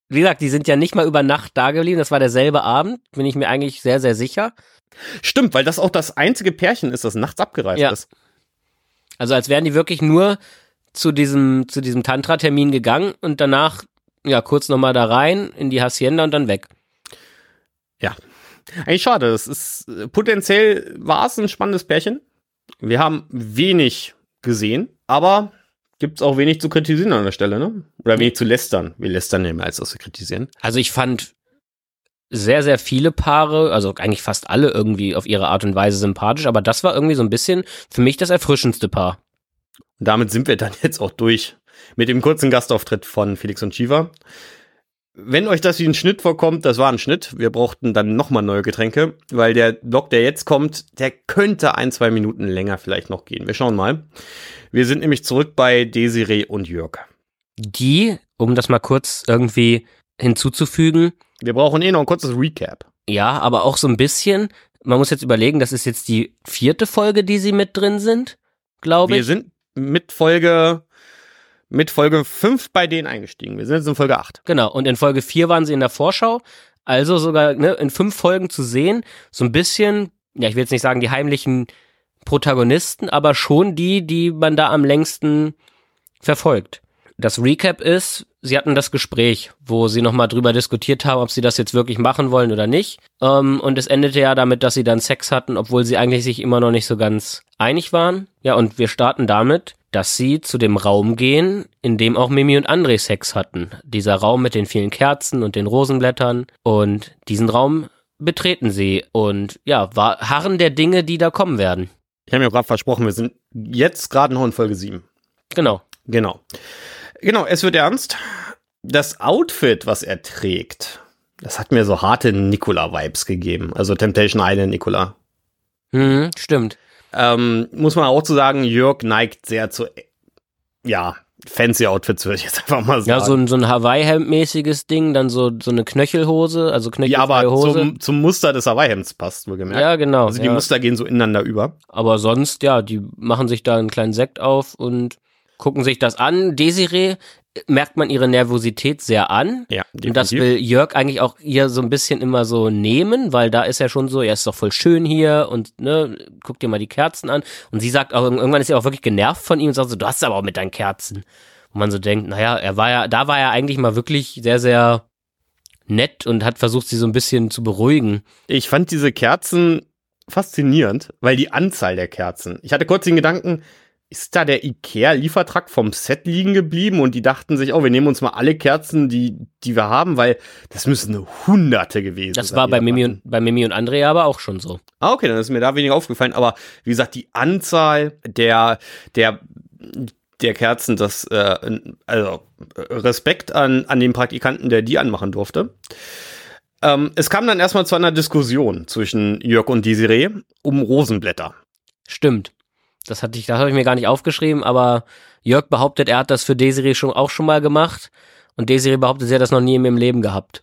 wie gesagt, die sind ja nicht mal über Nacht da geblieben. Das war derselbe Abend, bin ich mir eigentlich sehr, sehr sicher. Stimmt, weil das auch das einzige Pärchen ist, das nachts abgereist Ja. ist. Also als wären die wirklich nur zu diesem, zu diesem Tantra-Termin gegangen und danach, ja, kurz nochmal da rein in die Hacienda und dann weg. Eigentlich schade. Das ist äh, potenziell war es ein spannendes Pärchen. Wir haben wenig gesehen, aber gibt's auch wenig zu kritisieren an der Stelle, ne? Oder wenig zu lästern. Wir lästern ja mehr, als dass wir kritisieren. Also ich fand sehr, sehr viele Paare, also eigentlich fast alle irgendwie auf ihre Art und Weise sympathisch, aber das war irgendwie so ein bisschen für mich das erfrischendste Paar. Und damit sind wir dann jetzt auch durch mit dem kurzen Gastauftritt von Felix und Shiva. Wenn euch das wie ein Schnitt vorkommt, das war ein Schnitt. Wir brauchten dann nochmal neue Getränke, weil der Block, der jetzt kommt, der könnte ein, zwei Minuten länger vielleicht noch gehen. Wir schauen mal. Wir sind nämlich zurück bei Desiree und Jörg. Die, um das mal kurz irgendwie hinzuzufügen, Wir brauchen eh noch ein kurzes Recap. Ja, aber auch so ein bisschen. Man muss jetzt überlegen, das ist jetzt die vierte Folge, die sie mit drin sind, glaube Wir ich. sind mit Folge, mit Folge 5 bei denen eingestiegen. Wir sind jetzt in Folge 8. Genau. Und in Folge 4 waren sie in der Vorschau. Also sogar ne, in fünf Folgen zu sehen. So ein bisschen, ja, ich will jetzt nicht sagen die heimlichen Protagonisten, aber schon die, die man da am längsten verfolgt. Das Recap ist, sie hatten das Gespräch, wo sie nochmal drüber diskutiert haben, ob sie das jetzt wirklich machen wollen oder nicht. Ähm, und es endete ja damit, dass sie dann Sex hatten, obwohl sie eigentlich sich immer noch nicht so ganz einig waren. Ja, und wir starten damit, dass sie zu dem Raum gehen, in dem auch Mimi und André Sex hatten. Dieser Raum mit den vielen Kerzen und den Rosenblättern. Und diesen Raum betreten sie und ja, war harren der Dinge, die da kommen werden. Ich habe mir gerade versprochen, wir sind jetzt gerade noch in Folge 7. Genau. Genau. Genau, es wird ernst. Das Outfit, was er trägt, das hat mir so harte Nicola-Vibes gegeben. Also Temptation Island Nicola. Mhm, stimmt. Ähm, muss man auch zu sagen, Jörg neigt sehr zu, ja, fancy Outfits, würde ich jetzt einfach mal sagen. Ja, so ein, so ein Hawaii-Hemd-mäßiges Ding, dann so, so eine Knöchelhose, also ja, knöchelfreie aber Hose. zum, zum Muster des Hawaii-Hemds passt, wohlgemerkt. ja, genau. Also die ja. Muster gehen so ineinander über. Aber sonst, ja, die machen sich da einen kleinen Sekt auf und gucken sich das an. Desiree merkt man ihre Nervosität sehr an. Ja, Und das will Jörg eigentlich auch ihr so ein bisschen immer so nehmen, weil da ist er schon so, er ist doch voll schön hier und ne, guck dir mal die Kerzen an. Und sie sagt auch, irgendwann ist sie auch wirklich genervt von ihm und sagt so, du hast aber auch mit deinen Kerzen. Wo man so denkt, naja, er war ja, da war er eigentlich mal wirklich sehr, sehr nett und hat versucht, sie so ein bisschen zu beruhigen. Ich fand diese Kerzen faszinierend, weil die Anzahl der Kerzen. Ich hatte kurz den Gedanken, ist da der IKEA-Liefertrag vom Set liegen geblieben und die dachten sich, oh, wir nehmen uns mal alle Kerzen, die, die wir haben, weil das müssen Hunderte gewesen Das sein. war die bei Mimi, und, bei Mimi und Andrea aber auch schon so. Ah, okay, dann ist mir da weniger aufgefallen, aber wie gesagt, die Anzahl der, der, der Kerzen, das, äh, also Respekt an, an den Praktikanten, der die anmachen durfte. Ähm, es kam dann erstmal zu einer Diskussion zwischen Jörg und Desiree um Rosenblätter. Stimmt. Das hatte ich, das habe ich mir gar nicht aufgeschrieben, aber Jörg behauptet, er hat das für Desiree schon auch schon mal gemacht und Desiree behauptet, sie hat das noch nie in ihrem Leben gehabt.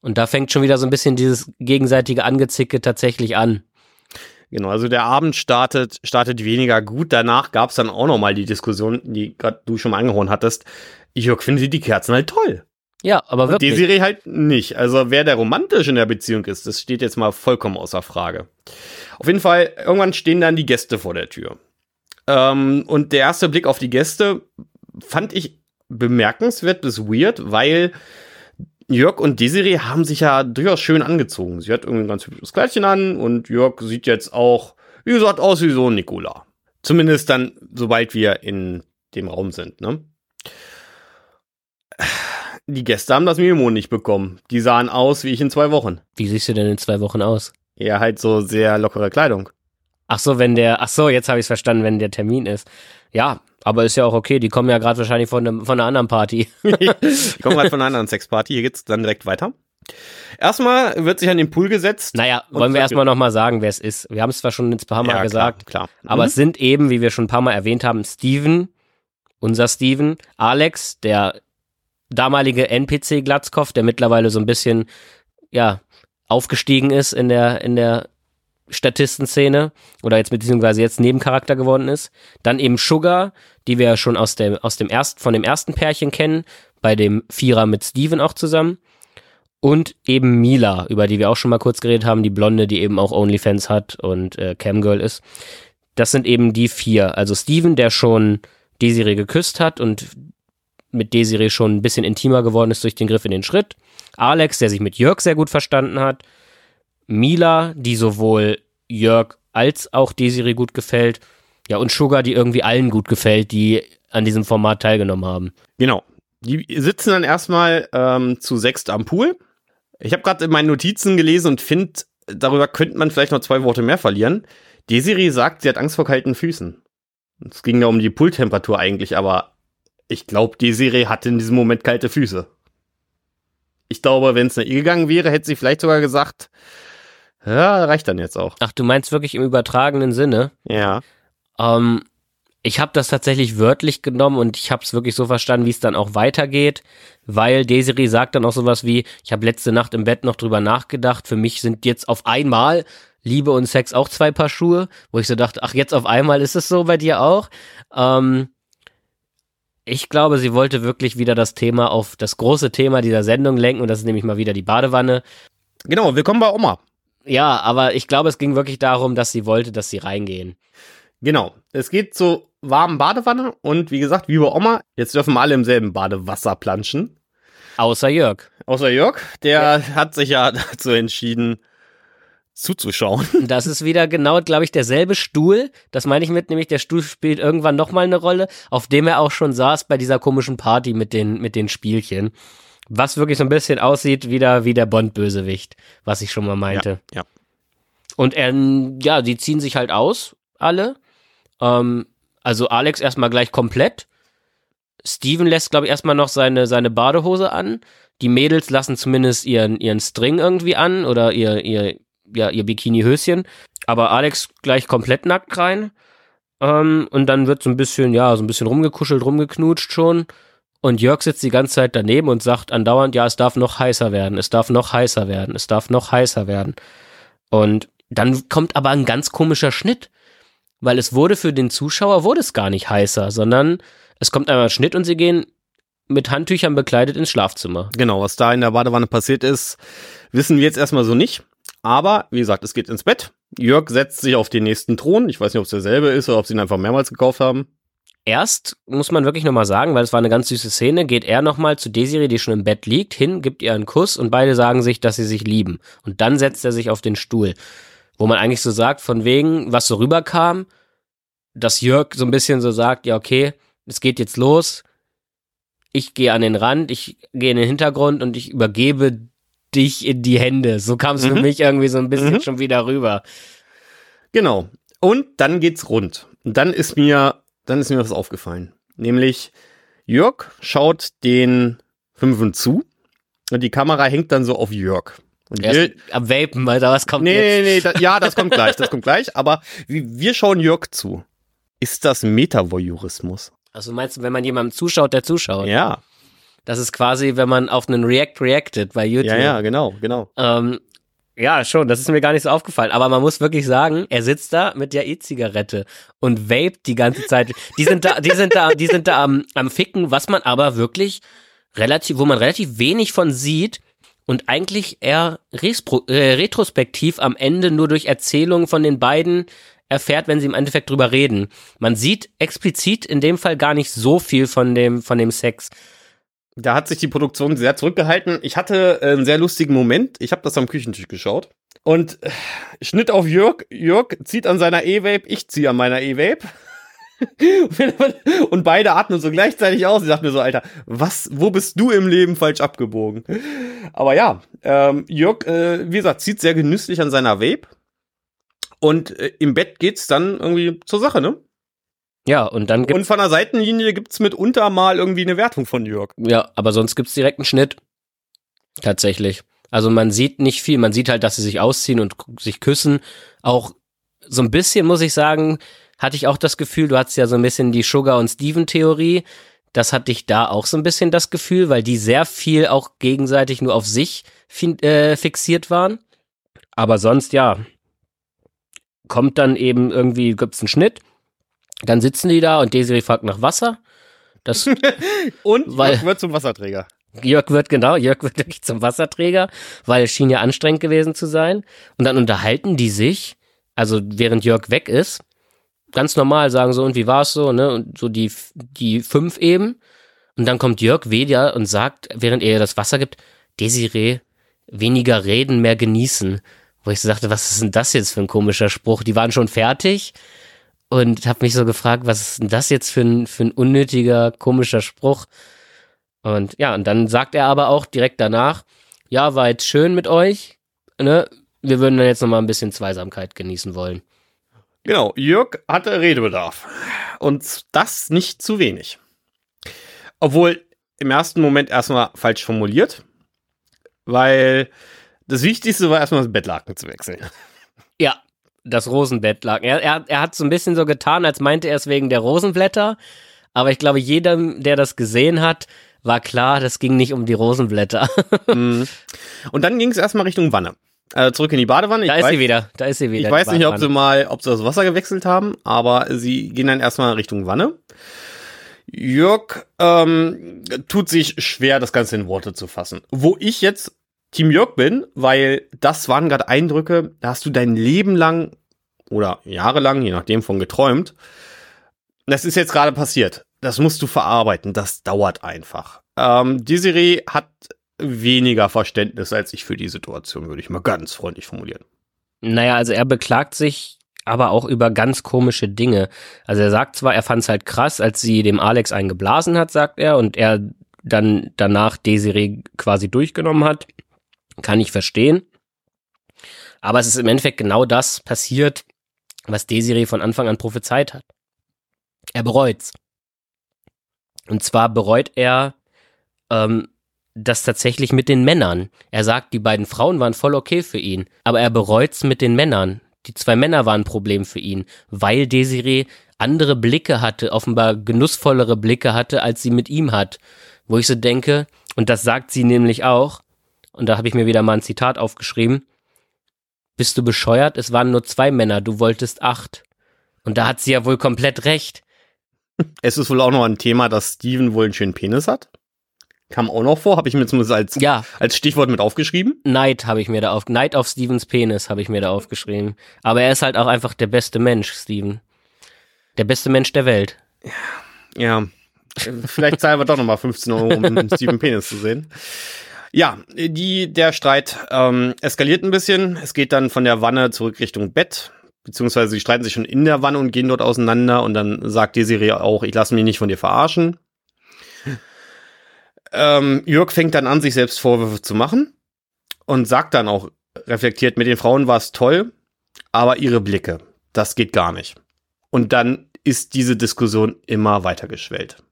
Und da fängt schon wieder so ein bisschen dieses gegenseitige Angezicke tatsächlich an. Genau, also der Abend startet, startet weniger gut. Danach gab es dann auch nochmal die Diskussion, die gerade du schon mal angehauen hattest. Jörg findet die Kerzen halt toll. Ja, aber Und wirklich. Desiree halt nicht. Also wer der romantisch in der Beziehung ist, das steht jetzt mal vollkommen außer Frage. Auf jeden Fall, irgendwann stehen dann die Gäste vor der Tür. Ähm, und der erste Blick auf die Gäste fand ich bemerkenswert bis weird, weil Jörg und Desiree haben sich ja durchaus schön angezogen. Sie hat irgendwie ein ganz hübsches Kleidchen an und Jörg sieht jetzt auch, wie gesagt, aus wie so ein Nikola. Zumindest dann, sobald wir in dem Raum sind, ne? Die Gäste haben das Memo nicht bekommen. Die sahen aus wie ich in zwei Wochen. Wie siehst du denn in zwei Wochen aus? Ja, halt so sehr lockere Kleidung. Ach so, wenn der, ach so, jetzt habe ich es verstanden, wenn der Termin ist. Ja, aber ist ja auch okay. Die kommen ja gerade wahrscheinlich von, einem, von einer anderen Party. <laughs> Ich komme gerade von einer anderen Sexparty. Hier geht's dann direkt weiter. Erstmal wird sich an den Pool gesetzt. Naja, wollen wir erstmal nochmal sagen, wer es ist. Wir haben es zwar schon ein paar Mal Ja, gesagt, Klar, klar. aber Mhm. es sind eben, wie wir schon ein paar Mal erwähnt haben, Steven, unser Steven, Alex, der damalige NPC Glatzkopf, der mittlerweile so ein bisschen, ja, aufgestiegen ist in der, in der Statistenszene oder jetzt beziehungsweise jetzt Nebencharakter geworden ist. Dann eben Sugar, die wir ja schon aus dem, aus dem ersten, von dem ersten Pärchen kennen, bei dem Vierer mit Steven auch zusammen. Und eben Mila, über die wir auch schon mal kurz geredet haben, die Blonde, die eben auch OnlyFans hat und äh, Camgirl ist. Das sind eben die vier. Also Steven, der schon Desiree geküsst hat und mit Desiree schon ein bisschen intimer geworden ist durch den Griff in den Schritt. Alex, der sich mit Jörg sehr gut verstanden hat. Mila, die sowohl Jörg als auch Desiree gut gefällt. Ja, und Sugar, die irgendwie allen gut gefällt, die an diesem Format teilgenommen haben. Genau. Die sitzen dann erstmal ähm, zu sechst am Pool. Ich habe gerade in meinen Notizen gelesen und finde, darüber könnte man vielleicht noch zwei Worte mehr verlieren. Desiree sagt, sie hat Angst vor kalten Füßen. Es ging da um die Pooltemperatur eigentlich, aber ich glaube, Desiree hatte in diesem Moment kalte Füße. Ich glaube, wenn es nach ihr gegangen wäre, hätte sie vielleicht sogar gesagt, ja, reicht dann jetzt auch. Ach, du meinst wirklich im übertragenen Sinne? Ja. Ähm, ich habe das tatsächlich wörtlich genommen und ich habe es wirklich so verstanden, wie es dann auch weitergeht, weil Desiree sagt dann auch sowas wie, ich habe letzte Nacht im Bett noch drüber nachgedacht, für mich sind jetzt auf einmal Liebe und Sex auch zwei Paar Schuhe, wo ich so dachte, ach jetzt auf einmal ist es so bei dir auch. Ähm, ich glaube, sie wollte wirklich wieder das Thema auf das große Thema dieser Sendung lenken und das ist nämlich mal wieder die Badewanne. Genau, willkommen bei Oma. Ja, aber ich glaube, es ging wirklich darum, dass sie wollte, dass sie reingehen. Genau. Es geht zur warmen Badewanne und wie gesagt, wie bei Oma, jetzt dürfen wir alle im selben Badewasser planschen. Außer Jörg. Außer Jörg, der hat sich ja <laughs> dazu entschieden, zuzuschauen. <laughs> Das ist wieder genau, glaube ich, derselbe Stuhl. Das meine ich mit, nämlich der Stuhl spielt irgendwann nochmal eine Rolle, auf dem er auch schon saß bei dieser komischen Party mit den, mit den Spielchen. Was wirklich so ein bisschen aussieht wieder wie der Bond-Bösewicht, was ich schon mal meinte. Ja, ja. Und er, ja, die ziehen sich halt aus, alle. Ähm, also Alex erstmal gleich komplett. Steven lässt, glaube ich, erstmal noch seine, seine Badehose an. Die Mädels lassen zumindest ihren, ihren String irgendwie an oder ihr, ihr, ja, ihr Bikini-Höschen. Aber Alex gleich komplett nackt rein. Ähm, und dann wird so ein bisschen, ja, so ein bisschen rumgekuschelt, rumgeknutscht schon. Und Jörg sitzt die ganze Zeit daneben und sagt andauernd, ja, es darf noch heißer werden, es darf noch heißer werden, es darf noch heißer werden. Und dann kommt aber ein ganz komischer Schnitt, weil es wurde für den Zuschauer, wurde es gar nicht heißer, sondern es kommt einmal ein Schnitt und sie gehen mit Handtüchern bekleidet ins Schlafzimmer. Genau, was da in der Badewanne passiert ist, wissen wir jetzt erstmal so nicht. Aber, wie gesagt, es geht ins Bett. Jörg setzt sich auf den nächsten Thron. Ich weiß nicht, ob es derselbe ist oder ob sie ihn einfach mehrmals gekauft haben. Erst muss man wirklich nochmal sagen, weil es war eine ganz süße Szene, geht er nochmal zu Desiree, die schon im Bett liegt, hin, gibt ihr einen Kuss und beide sagen sich, dass sie sich lieben. Und dann setzt er sich auf den Stuhl. Wo man eigentlich so sagt, von wegen, was so rüberkam, dass Jörg so ein bisschen so sagt, ja, okay, es geht jetzt los. Ich gehe an den Rand, ich gehe in den Hintergrund und ich übergebe dich in die Hände. So kam es für Mhm. mich irgendwie so ein bisschen Mhm. schon wieder rüber. Genau. Und dann geht's rund. Und dann ist mir, dann ist mir was aufgefallen. Nämlich, Jörg schaut den Fünfen zu und die Kamera hängt dann so auf Jörg. Und Er wir, am Vapen, Alter, was kommt nee, jetzt? nee, nee, da, ja, das kommt gleich, das kommt gleich. Aber wir schauen Jörg zu. Ist das Metavoyeurismus? Also meinst du, wenn man jemandem zuschaut, der zuschaut? Ja, Das ist quasi, wenn man auf einen React reactet bei YouTube. ja, ja, genau, genau. Ähm, ja, schon, das ist mir gar nicht so aufgefallen. Aber man muss wirklich sagen, er sitzt da mit der E-Zigarette und vapet die ganze Zeit. Die sind da, die sind da, die sind da am, am Ficken, was man aber wirklich relativ, wo man relativ wenig von sieht und eigentlich eher respro, äh, retrospektiv am Ende nur durch Erzählungen von den beiden erfährt, wenn sie im Endeffekt drüber reden. Man sieht explizit in dem Fall gar nicht so viel von dem, von dem Sex. Da hat sich die Produktion sehr zurückgehalten. Ich hatte äh, einen sehr lustigen Moment. Ich habe das am Küchentisch geschaut. Und äh, Schnitt auf Jörg. Jörg zieht an seiner E-Vape, ich ziehe an meiner E-Vape. <laughs> und beide atmen so gleichzeitig aus. Ich dachte mir so, Alter, was, wo bist du im Leben falsch abgebogen? Aber ja, ähm, Jörg, äh, wie gesagt, zieht sehr genüsslich an seiner Vape. Und äh, im Bett geht's dann irgendwie zur Sache, ne? Ja, und dann Und gibt's, von der Seitenlinie gibt's mitunter mal irgendwie eine Wertung von Jörg. ja, aber sonst gibt's direkt einen Schnitt. Tatsächlich. Also man sieht nicht viel. Man sieht halt, dass sie sich ausziehen und sich küssen. Auch so ein bisschen, muss ich sagen, hatte ich auch das Gefühl, du hattest ja so ein bisschen die Sugar- und Steven-Theorie. Das hatte ich da auch so ein bisschen das Gefühl, weil die sehr viel auch gegenseitig nur auf sich äh, fixiert waren. Aber sonst, ja, kommt dann eben irgendwie, gibt's einen Schnitt. Dann sitzen die da und Desiree fragt nach Wasser. Das <laughs> Und Weil- Jörg wird zum Wasserträger. Jörg wird, genau, Jörg wird wirklich zum Wasserträger, weil es schien ja anstrengend gewesen zu sein. Und dann unterhalten die sich, also während Jörg weg ist, ganz normal sagen so, und wie war es so, ne? Und so die, die fünf eben. Und dann kommt Jörg wieder und sagt, während er ihr das Wasser gibt, Desiree, weniger reden, mehr genießen. Wo ich so sagte, was ist denn das jetzt für ein komischer Spruch? Die waren schon fertig und habe mich so gefragt, was ist denn das jetzt für ein, für ein unnötiger, komischer Spruch? Und ja, und dann sagt er aber auch direkt danach, ja, war jetzt schön mit euch, ne? Wir würden dann jetzt noch mal ein bisschen Zweisamkeit genießen wollen. Genau, Jörg hatte Redebedarf. Und das nicht zu wenig. Obwohl im ersten Moment erstmal falsch formuliert, weil das Wichtigste war erstmal das Bettlaken zu wechseln. Ja, das Rosenbett lag. Er, er, er hat so ein bisschen so getan, als meinte er es wegen der Rosenblätter. Aber ich glaube, jedem, der das gesehen hat, war klar, das ging nicht um die Rosenblätter. <laughs> Mhm. Und dann ging es erstmal Richtung Wanne. Äh, zurück in die Badewanne. da ich ist weiß, sie wieder. Da ist sie wieder. Ich weiß nicht, ob sie mal, ob sie das Wasser gewechselt haben, aber sie gehen dann erstmal Richtung Wanne. Jörg ähm, tut sich schwer, das Ganze in Worte zu fassen. Wo ich jetzt Team Jörg bin, weil das waren gerade Eindrücke, da hast du dein Leben lang oder jahrelang, je nachdem, von geträumt. Das ist jetzt gerade passiert. Das musst du verarbeiten. Das dauert einfach. Ähm, Desiree hat weniger Verständnis als ich für die Situation, würde ich mal ganz freundlich formulieren. Naja, also er beklagt sich aber auch über ganz komische Dinge. Also er sagt zwar, er fand es halt krass, als sie dem Alex einen geblasen hat, sagt er, und er dann danach Desiree quasi durchgenommen hat. Kann ich verstehen. Aber es ist im Endeffekt genau das passiert, was Desiree von Anfang an prophezeit hat. Er bereut's. Und zwar bereut er ähm, das tatsächlich mit den Männern. Er sagt, die beiden Frauen waren voll okay für ihn, aber er bereut's mit den Männern. Die zwei Männer waren ein Problem für ihn, weil Desiree andere Blicke hatte, offenbar genussvollere Blicke hatte, als sie mit ihm hat. Wo ich so denke, und das sagt sie nämlich auch, und da habe ich mir wieder mal ein Zitat aufgeschrieben, bist du bescheuert? Es waren nur zwei Männer, du wolltest acht. Und da hat sie ja wohl komplett recht. Es ist wohl auch noch ein Thema, dass Steven wohl einen schönen Penis hat. Kam auch noch vor, habe ich mir zumindest als, Ja, als Stichwort mit aufgeschrieben. Neid habe ich mir da auf, Neid auf Stevens Penis habe ich mir da aufgeschrieben. Aber er ist halt auch einfach der beste Mensch, Steven. Der beste Mensch der Welt. Ja, vielleicht zahlen wir doch nochmal 15 Euro, um Steven Penis zu sehen. Ja, die, der Streit ähm, eskaliert ein bisschen. Es geht dann von der Wanne zurück Richtung Bett. Beziehungsweise sie streiten sich schon in der Wanne und gehen dort auseinander. Und dann sagt Desiree auch, ich lasse mich nicht von dir verarschen. Ähm, Jörg fängt dann an, sich selbst Vorwürfe zu machen. Und sagt dann auch reflektiert, mit den Frauen war es toll, aber ihre Blicke, das geht gar nicht. Und dann ist diese Diskussion immer weiter geschwellt.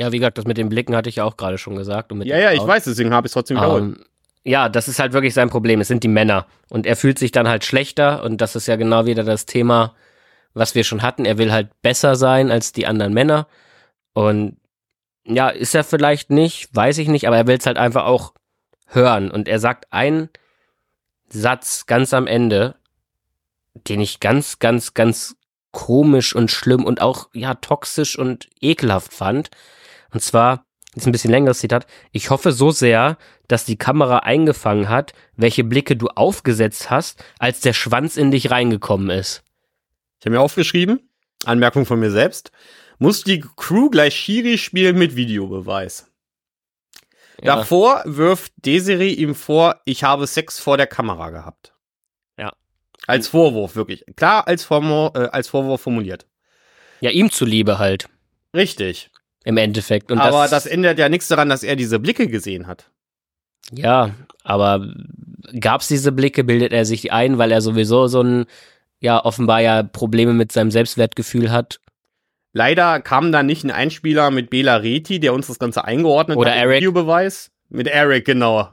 Ja, wie gesagt, das mit den Blicken hatte ich ja auch gerade schon gesagt. Ja, ja, ich weiß, deswegen habe ich es trotzdem wiederholt. Ähm, ja, das ist halt wirklich sein Problem. Es sind die Männer. Und er fühlt sich dann halt schlechter. Und das ist ja genau wieder das Thema, was wir schon hatten. Er will halt besser sein als die anderen Männer. Und ja, ist er vielleicht nicht, weiß ich nicht, aber er will es halt einfach auch hören. Und er sagt einen Satz ganz am Ende, den ich ganz, ganz, ganz komisch und schlimm und auch, ja, toxisch und ekelhaft fand. Und zwar, ist ein bisschen längeres Zitat, ich hoffe so sehr, dass die Kamera eingefangen hat, welche Blicke du aufgesetzt hast, als der Schwanz in dich reingekommen ist. Ich habe mir aufgeschrieben, Anmerkung von mir selbst, muss die Crew gleich Shiri spielen mit Videobeweis. Ja. Davor wirft Desiree ihm vor, ich habe Sex vor der Kamera gehabt. Ja. Als Vorwurf, wirklich. Klar, als, Vormo äh, als Vorwurf formuliert. Ja, ihm zuliebe halt, Richtig. Im Endeffekt. Und Aber das ändert ja nichts daran, dass er diese Blicke gesehen hat. Ja, aber gab's diese Blicke, bildet er sich ein, weil er sowieso so ein, ja, offenbar ja Probleme mit seinem Selbstwertgefühl hat. Leider kam da nicht ein Einspieler mit Bela Reti, der uns das Ganze eingeordnet Oder hat. im Eric. Videobeweis. Mit Eric, genau.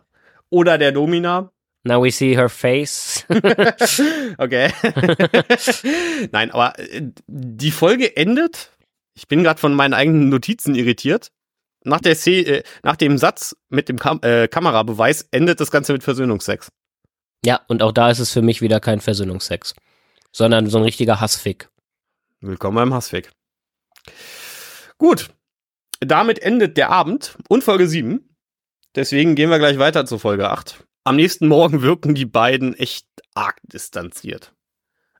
Oder der Domina. Now we see her face. <laughs> okay. <laughs> <laughs> Nein, aber äh, die Folge endet. Ich bin gerade von meinen eigenen Notizen irritiert. Nach, der Szene, äh, nach dem Satz mit dem Kam äh, Kamerabeweis endet das Ganze mit Versöhnungsex. ja, und auch da ist es für mich wieder kein Versöhnungsex, sondern so ein richtiger Hassfick. Willkommen beim Hassfick. Gut. Damit endet der Abend und Folge 7. Deswegen gehen wir gleich weiter zu Folge 8. Am nächsten Morgen wirken die beiden echt arg distanziert.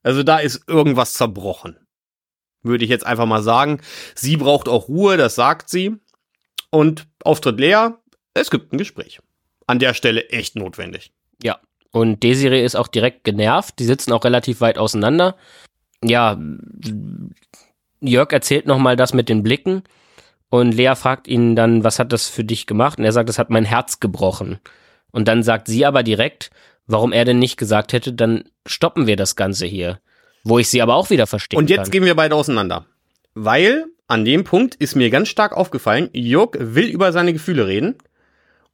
Also da ist irgendwas zerbrochen. Würde ich jetzt einfach mal sagen. Sie braucht auch Ruhe, das sagt sie. Und Auftritt Lea, es gibt ein Gespräch. An der Stelle echt notwendig. Ja. Und Desiree ist auch direkt genervt. Die sitzen auch relativ weit auseinander. Ja, Jörg erzählt nochmal das mit den Blicken. Und Lea fragt ihn dann, was hat das für dich gemacht? Und er sagt, das hat mein Herz gebrochen. Und dann sagt sie aber direkt, warum er denn nicht gesagt hätte, dann stoppen wir das Ganze hier. Wo ich sie aber auch wieder verstehe. Und jetzt kann. gehen wir beide auseinander. Weil an dem Punkt ist mir ganz stark aufgefallen, Jörg will über seine Gefühle reden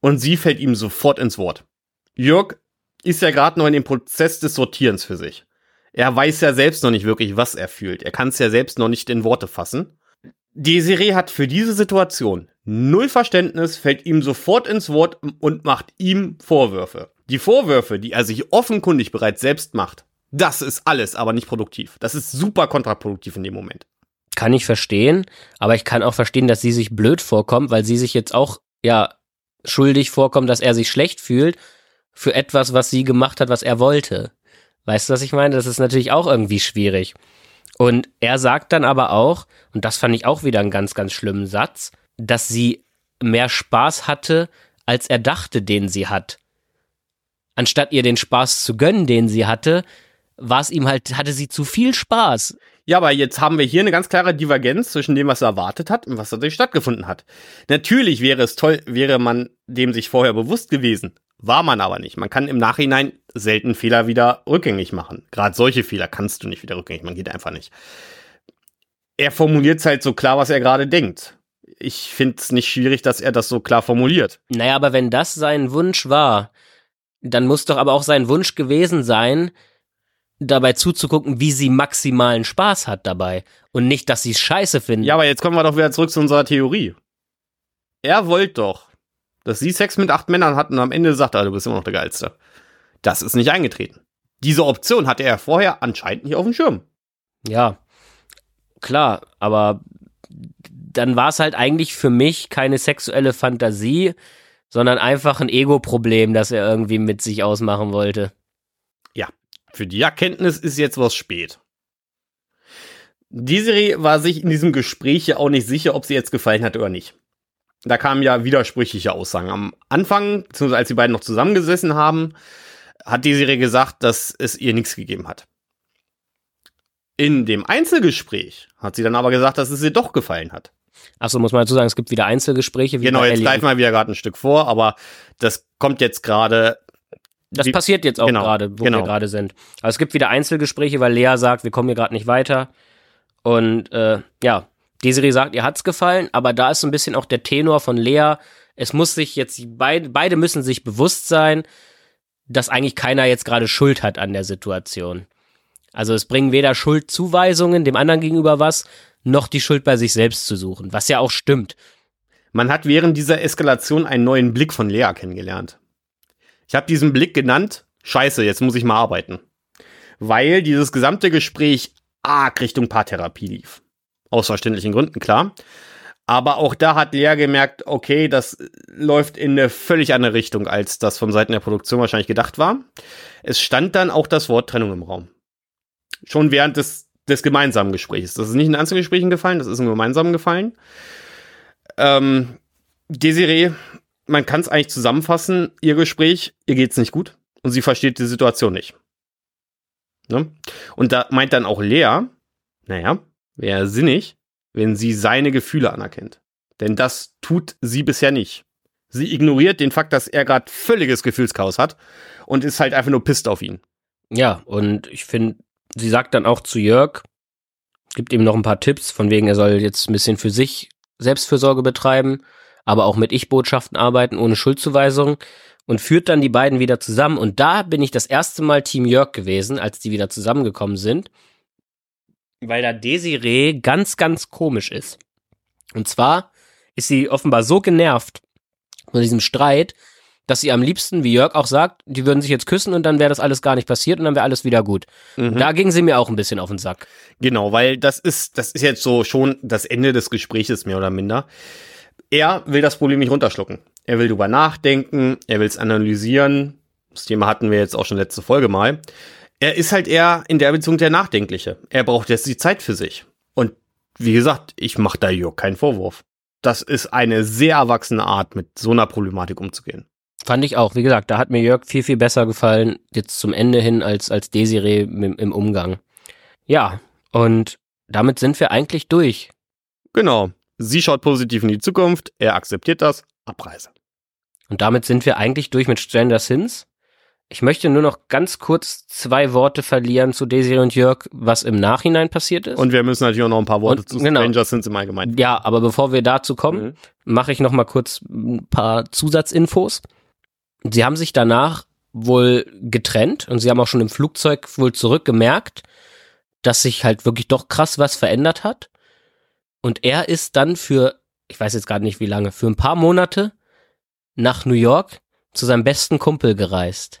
und sie fällt ihm sofort ins Wort. Jörg ist ja gerade noch in dem Prozess des Sortierens für sich. Er weiß ja selbst noch nicht wirklich, was er fühlt. Er kann es ja selbst noch nicht in Worte fassen. Desiree hat für diese Situation null Verständnis, fällt ihm sofort ins Wort und macht ihm Vorwürfe. Die Vorwürfe, die er sich offenkundig bereits selbst macht, das ist alles, aber nicht produktiv. Das ist super kontraproduktiv in dem Moment. Kann ich verstehen, aber ich kann auch verstehen, dass sie sich blöd vorkommt, weil sie sich jetzt auch, ja, schuldig vorkommt, dass er sich schlecht fühlt für etwas, was sie gemacht hat, was er wollte. Weißt du, was ich meine? Das ist natürlich auch irgendwie schwierig. Und er sagt dann aber auch, und das fand ich auch wieder einen ganz, ganz schlimmen Satz, dass sie mehr Spaß hatte, als er dachte, den sie hat. Anstatt ihr den Spaß zu gönnen, den sie hatte, war es ihm halt, hatte sie zu viel Spaß. Ja, aber jetzt haben wir hier eine ganz klare Divergenz zwischen dem, was er erwartet hat und was tatsächlich stattgefunden hat. Natürlich wäre es toll, wäre man dem sich vorher bewusst gewesen. War man aber nicht. Man kann im Nachhinein selten Fehler wieder rückgängig machen. Gerade solche Fehler kannst du nicht wieder rückgängig machen, geht einfach nicht. Er formuliert es halt so klar, was er gerade denkt. Ich finde es nicht schwierig, dass er das so klar formuliert. Naja, aber wenn das sein Wunsch war, dann muss doch aber auch sein Wunsch gewesen sein, dabei zuzugucken, wie sie maximalen Spaß hat dabei. Und nicht, dass sie es scheiße finden. Ja, aber jetzt kommen wir doch wieder zurück zu unserer Theorie. Er wollte doch, dass sie Sex mit acht Männern hat und am Ende sagt er, du bist immer noch der Geilste. Das ist nicht eingetreten. Diese Option hatte er vorher anscheinend nicht auf dem Schirm. Ja, klar, aber dann war es halt eigentlich für mich keine sexuelle Fantasie, sondern einfach ein Ego-Problem, das er irgendwie mit sich ausmachen wollte. Für die Erkenntnis ist jetzt was spät. Desiree war sich in diesem Gespräch ja auch nicht sicher, ob sie jetzt gefallen hat oder nicht. Da kamen ja widersprüchliche Aussagen. Am Anfang, beziehungsweise als die beiden noch zusammengesessen haben, hat Desiree gesagt, dass es ihr nichts gegeben hat. In dem Einzelgespräch hat sie dann aber gesagt, dass es ihr doch gefallen hat. Achso, muss man dazu sagen, es gibt wieder Einzelgespräche. Wie Genau, jetzt greifen wir wieder gerade ein Stück vor, aber das kommt jetzt gerade. Das Wie- passiert jetzt auch genau, gerade, wo genau. wir gerade sind. Aber es gibt wieder Einzelgespräche, weil Lea sagt, wir kommen hier gerade nicht weiter. Und äh, ja, Desiree sagt, ihr hat's gefallen, aber da ist so ein bisschen auch der Tenor von Lea, es muss sich jetzt, beide, beide müssen sich bewusst sein, dass eigentlich keiner jetzt gerade Schuld hat an der Situation. Also es bringen weder Schuldzuweisungen dem anderen gegenüber was, noch die Schuld bei sich selbst zu suchen, was ja auch stimmt. Man hat während dieser Eskalation einen neuen Blick von Lea kennengelernt. Ich habe diesen Blick genannt, scheiße, jetzt muss ich mal arbeiten. Weil dieses gesamte Gespräch arg Richtung Paartherapie lief. Aus verständlichen Gründen, klar. Aber auch da hat Lea gemerkt, okay, das läuft in eine völlig andere Richtung, als das von Seiten der Produktion wahrscheinlich gedacht war. Es stand dann auch das Wort Trennung im Raum. Schon während des, des gemeinsamen Gesprächs. Das ist nicht in Einzelgesprächen gefallen, das ist im gemeinsamen gefallen. Ähm, Desiree, man kann es eigentlich zusammenfassen, ihr Gespräch, ihr geht's nicht gut und sie versteht die Situation nicht. Ne? Und da meint dann auch Lea, naja, wäre sinnig, wenn sie seine Gefühle anerkennt. Denn das tut sie bisher nicht. Sie ignoriert den Fakt, dass er gerade völliges Gefühlschaos hat und ist halt einfach nur pisst auf ihn. Ja, und ich finde, sie sagt dann auch zu Jörg, gibt ihm noch ein paar Tipps, von wegen er soll jetzt ein bisschen für sich Selbstfürsorge betreiben, aber auch mit Ich-Botschaften arbeiten, ohne Schuldzuweisung und führt dann die beiden wieder zusammen. Und da bin ich das erste Mal Team Jörg gewesen, als die wieder zusammengekommen sind weil da Desiree ganz, ganz komisch ist. Und zwar ist sie offenbar so genervt von diesem Streit, dass sie am liebsten, wie Jörg auch sagt, die würden sich jetzt küssen und dann wäre das alles gar nicht passiert und dann wäre alles wieder gut. Mhm. Da ging sie mir auch ein bisschen auf den Sack. Genau, weil das ist, das ist jetzt so schon das Ende des Gespräches mehr oder minder. Er will das Problem nicht runterschlucken. Er will drüber nachdenken, er will es analysieren. Das Thema hatten wir jetzt auch schon letzte Folge mal er ist halt eher in der Beziehung der Nachdenkliche. Er braucht jetzt die Zeit für sich. Und wie gesagt, ich mache da Jörg keinen Vorwurf. Das ist eine sehr erwachsene Art, mit so einer Problematik umzugehen. Fand ich auch. Wie gesagt, da hat mir Jörg viel, viel besser gefallen, jetzt zum Ende hin, als, als Desiree im, im Umgang. Ja, und damit sind wir eigentlich durch. Genau. Sie schaut positiv in die Zukunft, er akzeptiert das, Abreise. Und damit sind wir eigentlich durch mit Stranger Sins. Ich möchte nur noch ganz kurz zwei Worte verlieren zu Daisy und Jörg, was im Nachhinein passiert ist. Und wir müssen natürlich auch noch ein paar Worte und, zu genau. Stranger Things im Allgemeinen. Ja, aber bevor wir dazu kommen, mhm. mache ich noch mal kurz ein paar Zusatzinfos. Sie haben sich danach wohl getrennt und sie haben auch schon im Flugzeug wohl zurückgemerkt, dass sich halt wirklich doch krass was verändert hat. Und er ist dann für, ich weiß jetzt gerade nicht wie lange, für ein paar Monate nach New York zu seinem besten Kumpel gereist.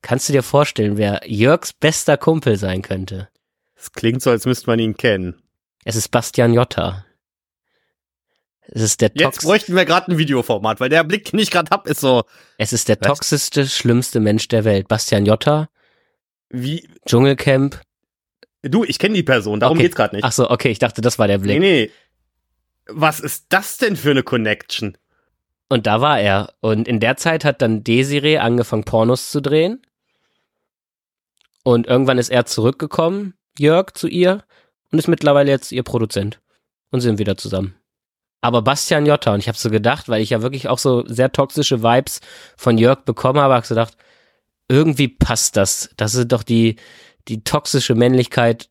Kannst du dir vorstellen, wer Jörgs bester Kumpel sein könnte? Es klingt so, als müsste man ihn kennen. Es ist Bastian Jotta. Es ist der Jetzt bräuchten wir gerade ein Videoformat, weil der Blick, den ich gerade hab, ist so. Es ist der toxischste, schlimmste Mensch der Welt. Bastian Jotta. Wie? Dschungelcamp. Du, ich kenne die Person, darum okay. geht's gerade nicht. Ach so, okay, ich dachte, das war der Blick. Nee, nee. Was ist das denn für eine Connection? Und da war er. Und in der Zeit hat dann Desiree angefangen, Pornos zu drehen. Und irgendwann ist er zurückgekommen, Jörg, zu ihr und ist mittlerweile jetzt ihr Produzent. Und sind wieder zusammen. Aber Bastian Jotta, und ich habe so gedacht, weil ich ja wirklich auch so sehr toxische Vibes von Jörg bekommen habe, habe ich gedacht, irgendwie passt das. Das ist doch die, die toxische Männlichkeit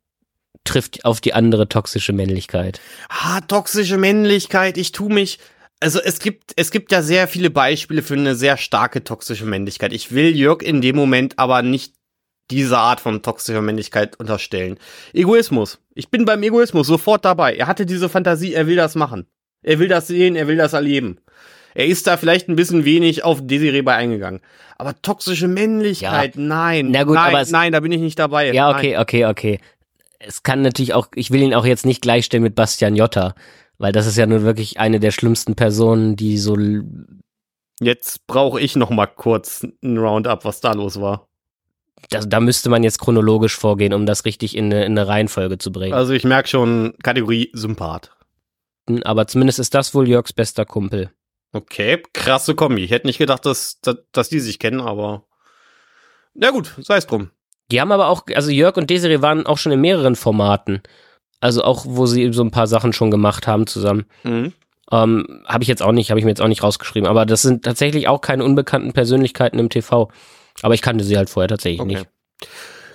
trifft auf die andere toxische Männlichkeit. Ah, toxische Männlichkeit, ich tu mich. Also es gibt, es gibt ja sehr viele Beispiele für eine sehr starke toxische Männlichkeit. Ich will Jörg in dem Moment aber nicht diese Art von toxischer Männlichkeit unterstellen. Egoismus. Ich bin beim Egoismus sofort dabei. Er hatte diese Fantasie, er will das machen. Er will das sehen, er will das erleben. Er ist da vielleicht ein bisschen wenig auf Desiree bei eingegangen. Aber toxische Männlichkeit, ja. nein. Na gut, nein, aber nein, da bin ich nicht dabei. Ja, okay, nein. okay, okay. Es kann natürlich auch, ich will ihn auch jetzt nicht gleichstellen mit Bastian Jotta, weil das ist ja nun wirklich eine der schlimmsten Personen, die so. Jetzt brauche ich noch mal kurz ein Roundup, was da los war da, da müsste man jetzt chronologisch vorgehen, um das richtig in eine, in eine Reihenfolge zu bringen. Also ich merke schon Kategorie Sympath. Aber zumindest ist das wohl Jörgs bester Kumpel. Okay, krasse Kombi. Ich hätte nicht gedacht, dass, dass, dass die sich kennen, aber na gut, sei es drum. Die haben aber auch, also Jörg und Desiree waren auch schon in mehreren Formaten. Also auch, wo sie so ein paar Sachen schon gemacht haben zusammen. Mhm. Ähm, habe ich jetzt auch nicht, habe ich mir jetzt auch nicht rausgeschrieben. Aber das sind tatsächlich auch keine unbekannten Persönlichkeiten im TV. Aber ich kannte sie halt vorher tatsächlich okay. nicht.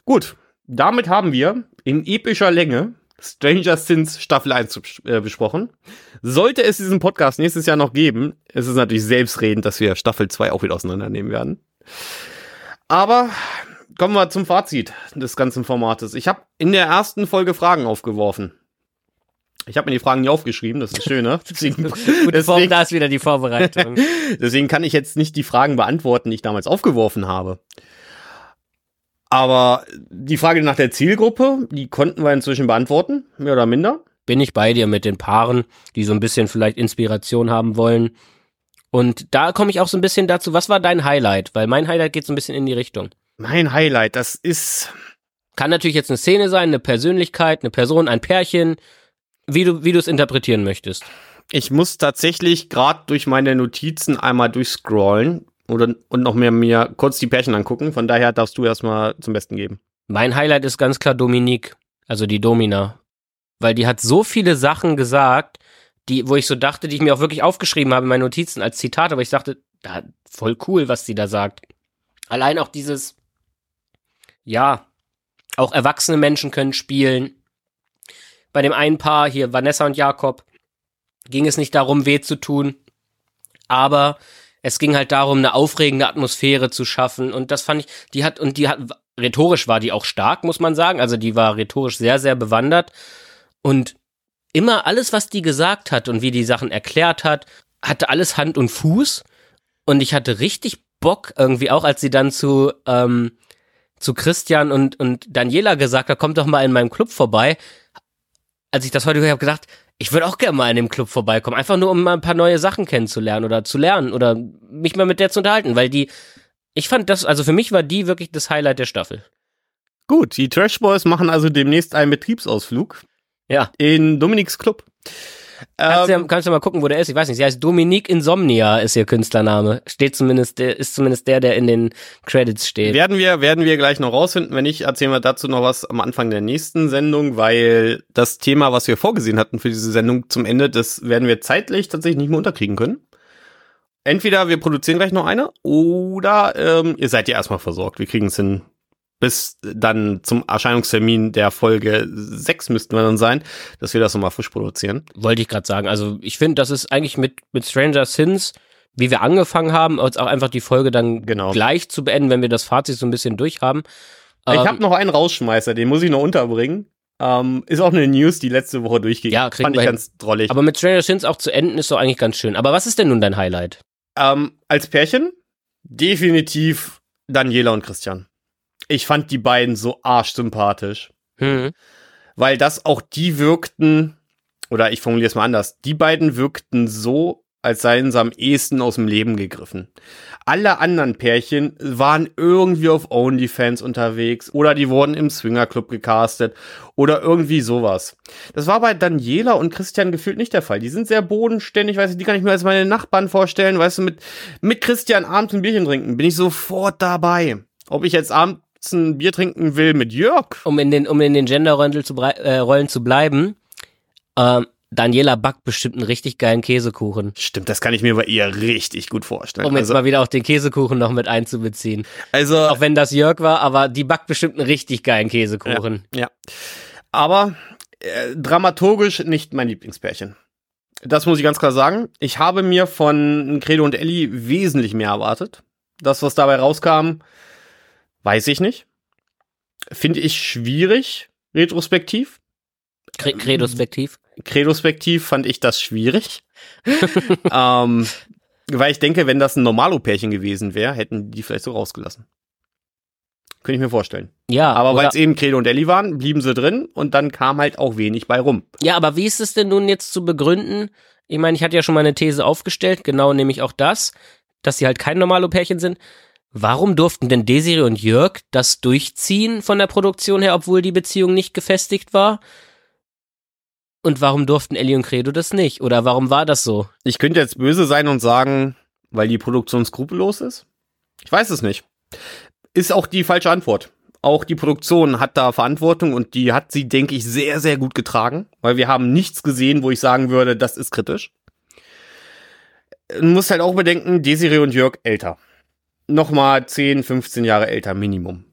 Gut, damit haben wir in epischer Länge Stranger Things Staffel 1 äh, besprochen. Sollte es diesen Podcast nächstes Jahr noch geben, ist es natürlich selbstredend, dass wir Staffel 2 auch wieder auseinandernehmen werden. Aber kommen wir zum Fazit des ganzen Formates. Ich habe in der ersten Folge Fragen aufgeworfen. Ich habe mir die Fragen nie aufgeschrieben, das ist schön, ne? <laughs> Deswegen, deswegen, da ist wieder die Vorbereitung. <laughs> deswegen kann ich jetzt nicht die Fragen beantworten, die ich damals aufgeworfen habe. Aber die Frage nach der Zielgruppe, die konnten wir inzwischen beantworten, mehr oder minder. Bin ich bei dir mit den Paaren, die so ein bisschen vielleicht Inspiration haben wollen. Und da komme ich auch so ein bisschen dazu, was war dein Highlight? Weil mein Highlight geht so ein bisschen in die Richtung. Mein Highlight, das ist. Kann natürlich jetzt eine Szene sein, eine Persönlichkeit, eine Person, ein Pärchen, wie du, wie du es interpretieren möchtest. Ich muss tatsächlich gerade durch meine Notizen einmal durchscrollen, oder, und noch mehr mir kurz die Pärchen angucken. Von daher darfst du erstmal zum Besten geben. Mein Highlight ist ganz klar Dominique, also die Domina. Weil die hat so viele Sachen gesagt, die, wo ich so dachte, die ich mir auch wirklich aufgeschrieben habe in meinen Notizen als Zitat, aber ich dachte, ja, voll cool, was sie da sagt. Allein auch dieses, ja, auch erwachsene Menschen können spielen. Bei dem einen Paar hier, Vanessa und Jakob, ging es nicht darum, weh zu tun, aber es ging halt darum, eine aufregende Atmosphäre zu schaffen. Und das fand ich, die hat, und die hat, rhetorisch war die auch stark, muss man sagen. Also die war rhetorisch sehr, sehr bewandert. Und immer alles, was die gesagt hat und wie die Sachen erklärt hat, hatte alles Hand und Fuß. Und ich hatte richtig Bock irgendwie auch, als sie dann zu, ähm, zu Christian und, und Daniela gesagt hat, kommt doch mal in meinem Club vorbei. Als ich das heute gehört habe, gedacht, ich würde auch gerne mal in dem Club vorbeikommen, einfach nur um mal ein paar neue Sachen kennenzulernen oder zu lernen oder mich mal mit der zu unterhalten, weil die, ich fand das, also für mich war die wirklich das Highlight der Staffel. Gut, die Trash Boys machen also demnächst einen Betriebsausflug. Ja. In Dominiks Club. Kannst, ähm, du, kannst du mal gucken, wo der ist? Ich weiß nicht. Sie heißt Dominique Insomnia, ist ihr Künstlername. Steht zumindest, ist zumindest der, der in den Credits steht. Werden wir, werden wir gleich noch rausfinden. Wenn nicht, erzählen wir dazu noch was am Anfang der nächsten Sendung, weil das Thema, was wir vorgesehen hatten für diese Sendung zum Ende, das werden wir zeitlich tatsächlich nicht mehr unterkriegen können. Entweder wir produzieren gleich noch eine oder ähm, ihr seid ja erstmal versorgt. Wir kriegen es hin, bis dann zum Erscheinungstermin der Folge 6 müssten wir dann sein, dass wir das nochmal frisch produzieren. Wollte ich gerade sagen. Also ich finde, das ist eigentlich mit, mit Stranger Sins, wie wir angefangen haben, jetzt auch einfach die Folge dann genau. gleich zu beenden, wenn wir das Fazit so ein bisschen durchhaben. Ich ähm, habe noch einen Rausschmeißer, den muss ich noch unterbringen. Ähm, ist auch eine News, die letzte Woche durchging. Ja, Fand ich ganz drollig. Aber mit Stranger Sins auch zu enden ist doch eigentlich ganz schön. Aber was ist denn nun dein Highlight? Ähm, als Pärchen definitiv Daniela und Christian ich fand die beiden so arschsympathisch. Mhm. Weil das auch die wirkten, oder ich formuliere es mal anders, die beiden wirkten so, als seien sie am ehesten aus dem Leben gegriffen. Alle anderen Pärchen waren irgendwie auf OnlyFans unterwegs oder die wurden im Swingerclub gecastet oder irgendwie sowas. Das war bei Daniela und Christian gefühlt nicht der Fall. Die sind sehr bodenständig, weißt du, die kann ich mir als meine Nachbarn vorstellen, weißt du, mit, mit Christian abends ein Bierchen trinken, bin ich sofort dabei. Ob ich jetzt abends ein Bier trinken will mit Jörg. Um in den, um in den Genderrollen zu, äh, Rollen zu bleiben, ähm, Daniela backt bestimmt einen richtig geilen Käsekuchen. Stimmt, das kann ich mir bei ihr richtig gut vorstellen. Um jetzt also, mal wieder auch den Käsekuchen noch mit einzubeziehen. Also, auch wenn das Jörg war, aber die backt bestimmt einen richtig geilen Käsekuchen. Ja. ja. Aber äh, dramaturgisch nicht mein Lieblingspärchen. Das muss ich ganz klar sagen. Ich habe mir von Credo und Ellie wesentlich mehr erwartet. Das, was dabei rauskam, Weiß ich nicht. Finde ich schwierig, retrospektiv. Kredospektiv? Kredospektiv fand ich das schwierig. <laughs> ähm, weil ich denke, wenn das ein Normalo-Pärchen gewesen wäre, hätten die vielleicht so rausgelassen. Könnte ich mir vorstellen. Ja. Aber weil es eben Credo und Ellie waren, blieben sie drin und dann kam halt auch wenig bei rum. Ja, aber wie ist es denn nun jetzt zu begründen? Ich meine, ich hatte ja schon mal eine These aufgestellt, genau nämlich auch das, dass sie halt kein Normalo-Pärchen sind. Warum durften denn Desiree und Jörg das durchziehen von der Produktion her, obwohl die Beziehung nicht gefestigt war? Und warum durften Ellie und Credo das nicht? Oder warum war das so? Ich könnte jetzt böse sein und sagen, weil die Produktion skrupellos ist. Ich weiß es nicht. Ist auch die falsche Antwort. Auch die Produktion hat da Verantwortung und die hat sie, denke ich, sehr, sehr gut getragen, weil wir haben nichts gesehen, wo ich sagen würde, das ist kritisch. Du musst halt auch bedenken, Desiree und Jörg älter nochmal 10, 15 Jahre älter Minimum.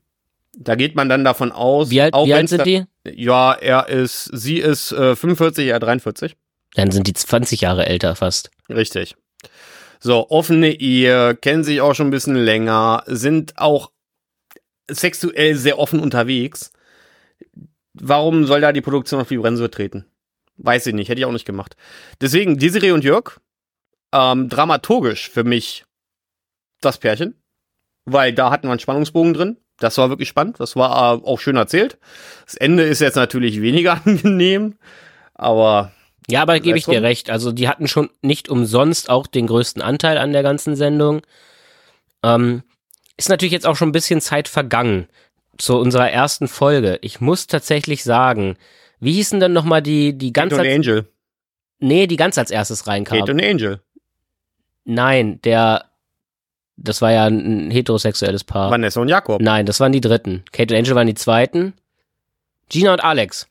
Da geht man dann davon aus. Wie alt, auch wie alt sind da- die? Ja, er ist, sie ist äh, 45, er 43. Dann sind die 20 Jahre älter fast. Richtig. So, offene Ehe, kennen sich auch schon ein bisschen länger, sind auch sexuell sehr offen unterwegs. Warum soll da die Produktion auf die Bremse treten? Weiß ich nicht, hätte ich auch nicht gemacht. Deswegen, Desiree und Jörg, ähm, dramaturgisch für mich das Pärchen, weil da hatten wir einen Spannungsbogen drin. Das war wirklich spannend, das war äh, auch schön erzählt. Das Ende ist jetzt natürlich weniger <laughs> angenehm, aber Ja, aber gebe ich dir recht. Also die hatten schon nicht umsonst auch den größten Anteil an der ganzen Sendung. Ähm, ist natürlich jetzt auch schon ein bisschen Zeit vergangen zu unserer ersten Folge. Ich muss tatsächlich sagen, wie hießen denn nochmal die, die ganz Kate und Angel. nee, die ganz als erstes reinkam? Kate und Angel. Nein, der, das war ja ein heterosexuelles Paar. Vanessa und Jakob. Nein, das waren die dritten. Kate und Angel waren die zweiten. Gina und Alex.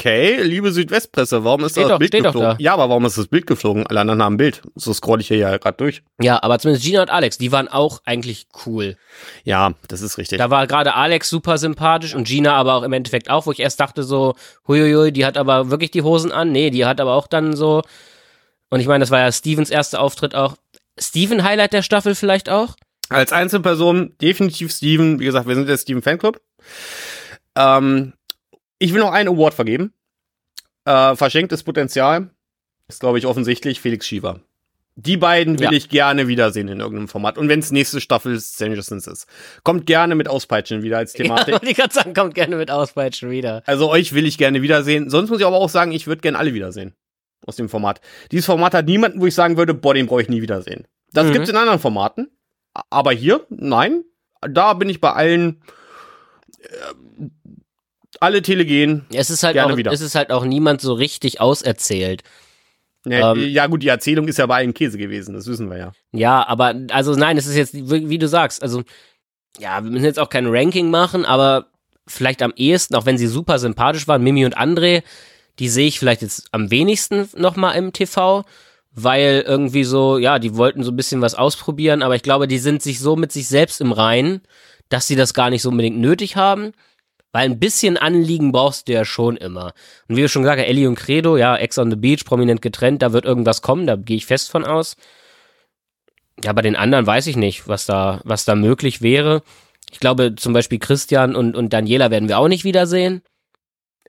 Okay, liebe Südwestpresse, warum ist Steht das doch- Bild steht doch geflogen? da. Ja, aber warum ist das Bild geflogen? Alle anderen haben ein Bild. So scroll ich hier ja gerade durch. Ja, aber zumindest Gina und Alex, die waren auch eigentlich cool. Ja, das ist richtig. Da war gerade Alex super sympathisch und Gina aber auch im Endeffekt auch, wo ich erst dachte so, huiuiui, die hat aber wirklich die Hosen an. Nee, die hat aber auch dann so, und ich meine, das war ja Stevens erster Auftritt auch. Steven Highlight der Staffel vielleicht auch? Als Einzelperson definitiv Steven. Wie gesagt, wir sind der Steven Fanclub. Ähm, ich will noch einen Award vergeben. Äh, verschenktes Potenzial. Ist, glaube ich, offensichtlich Felix Schiever. Die beiden will Ja. ich gerne wiedersehen in irgendeinem Format. Und wenn es nächste Staffel Stranger Things ist. Kommt gerne mit Auspeitschen wieder als <laughs> Ja, Thematik. wollte ich gerade sagen, kommt gerne mit Auspeitschen wieder. Also euch will ich gerne wiedersehen. Sonst muss ich aber auch sagen, ich würde gerne alle wiedersehen. Aus dem Format. Dieses Format hat niemanden, wo ich sagen würde, boah, den brauche ich nie wiedersehen. Das Mhm. gibt's in anderen Formaten. Aber hier, nein. Da bin ich bei allen. Äh, alle Telegen. Es ist halt Gerne auch, wieder. es ist halt auch niemand so richtig auserzählt. Ne, Ähm. ja, gut, die Erzählung ist ja bei allen Käse gewesen, das wissen wir ja. Ja, aber also nein, es ist jetzt wie wie du sagst, also ja, wir müssen jetzt auch kein Ranking machen, aber vielleicht am ehesten, auch wenn sie super sympathisch waren, Mimi und André, die sehe ich vielleicht jetzt am wenigsten nochmal im TV, weil irgendwie so, ja, die wollten so ein bisschen was ausprobieren, aber ich glaube, die sind sich so mit sich selbst im Reinen, dass sie das gar nicht so unbedingt nötig haben. Weil ein bisschen Anliegen brauchst du ja schon immer. Und wie du schon gesagt hast, Ellie und Credo, ja, Ex on the Beach, prominent getrennt, da wird irgendwas kommen, da gehe ich fest von aus. Ja, bei den anderen weiß ich nicht, was da, was da möglich wäre. Ich glaube, zum Beispiel Christian und, und Daniela werden wir auch nicht wiedersehen.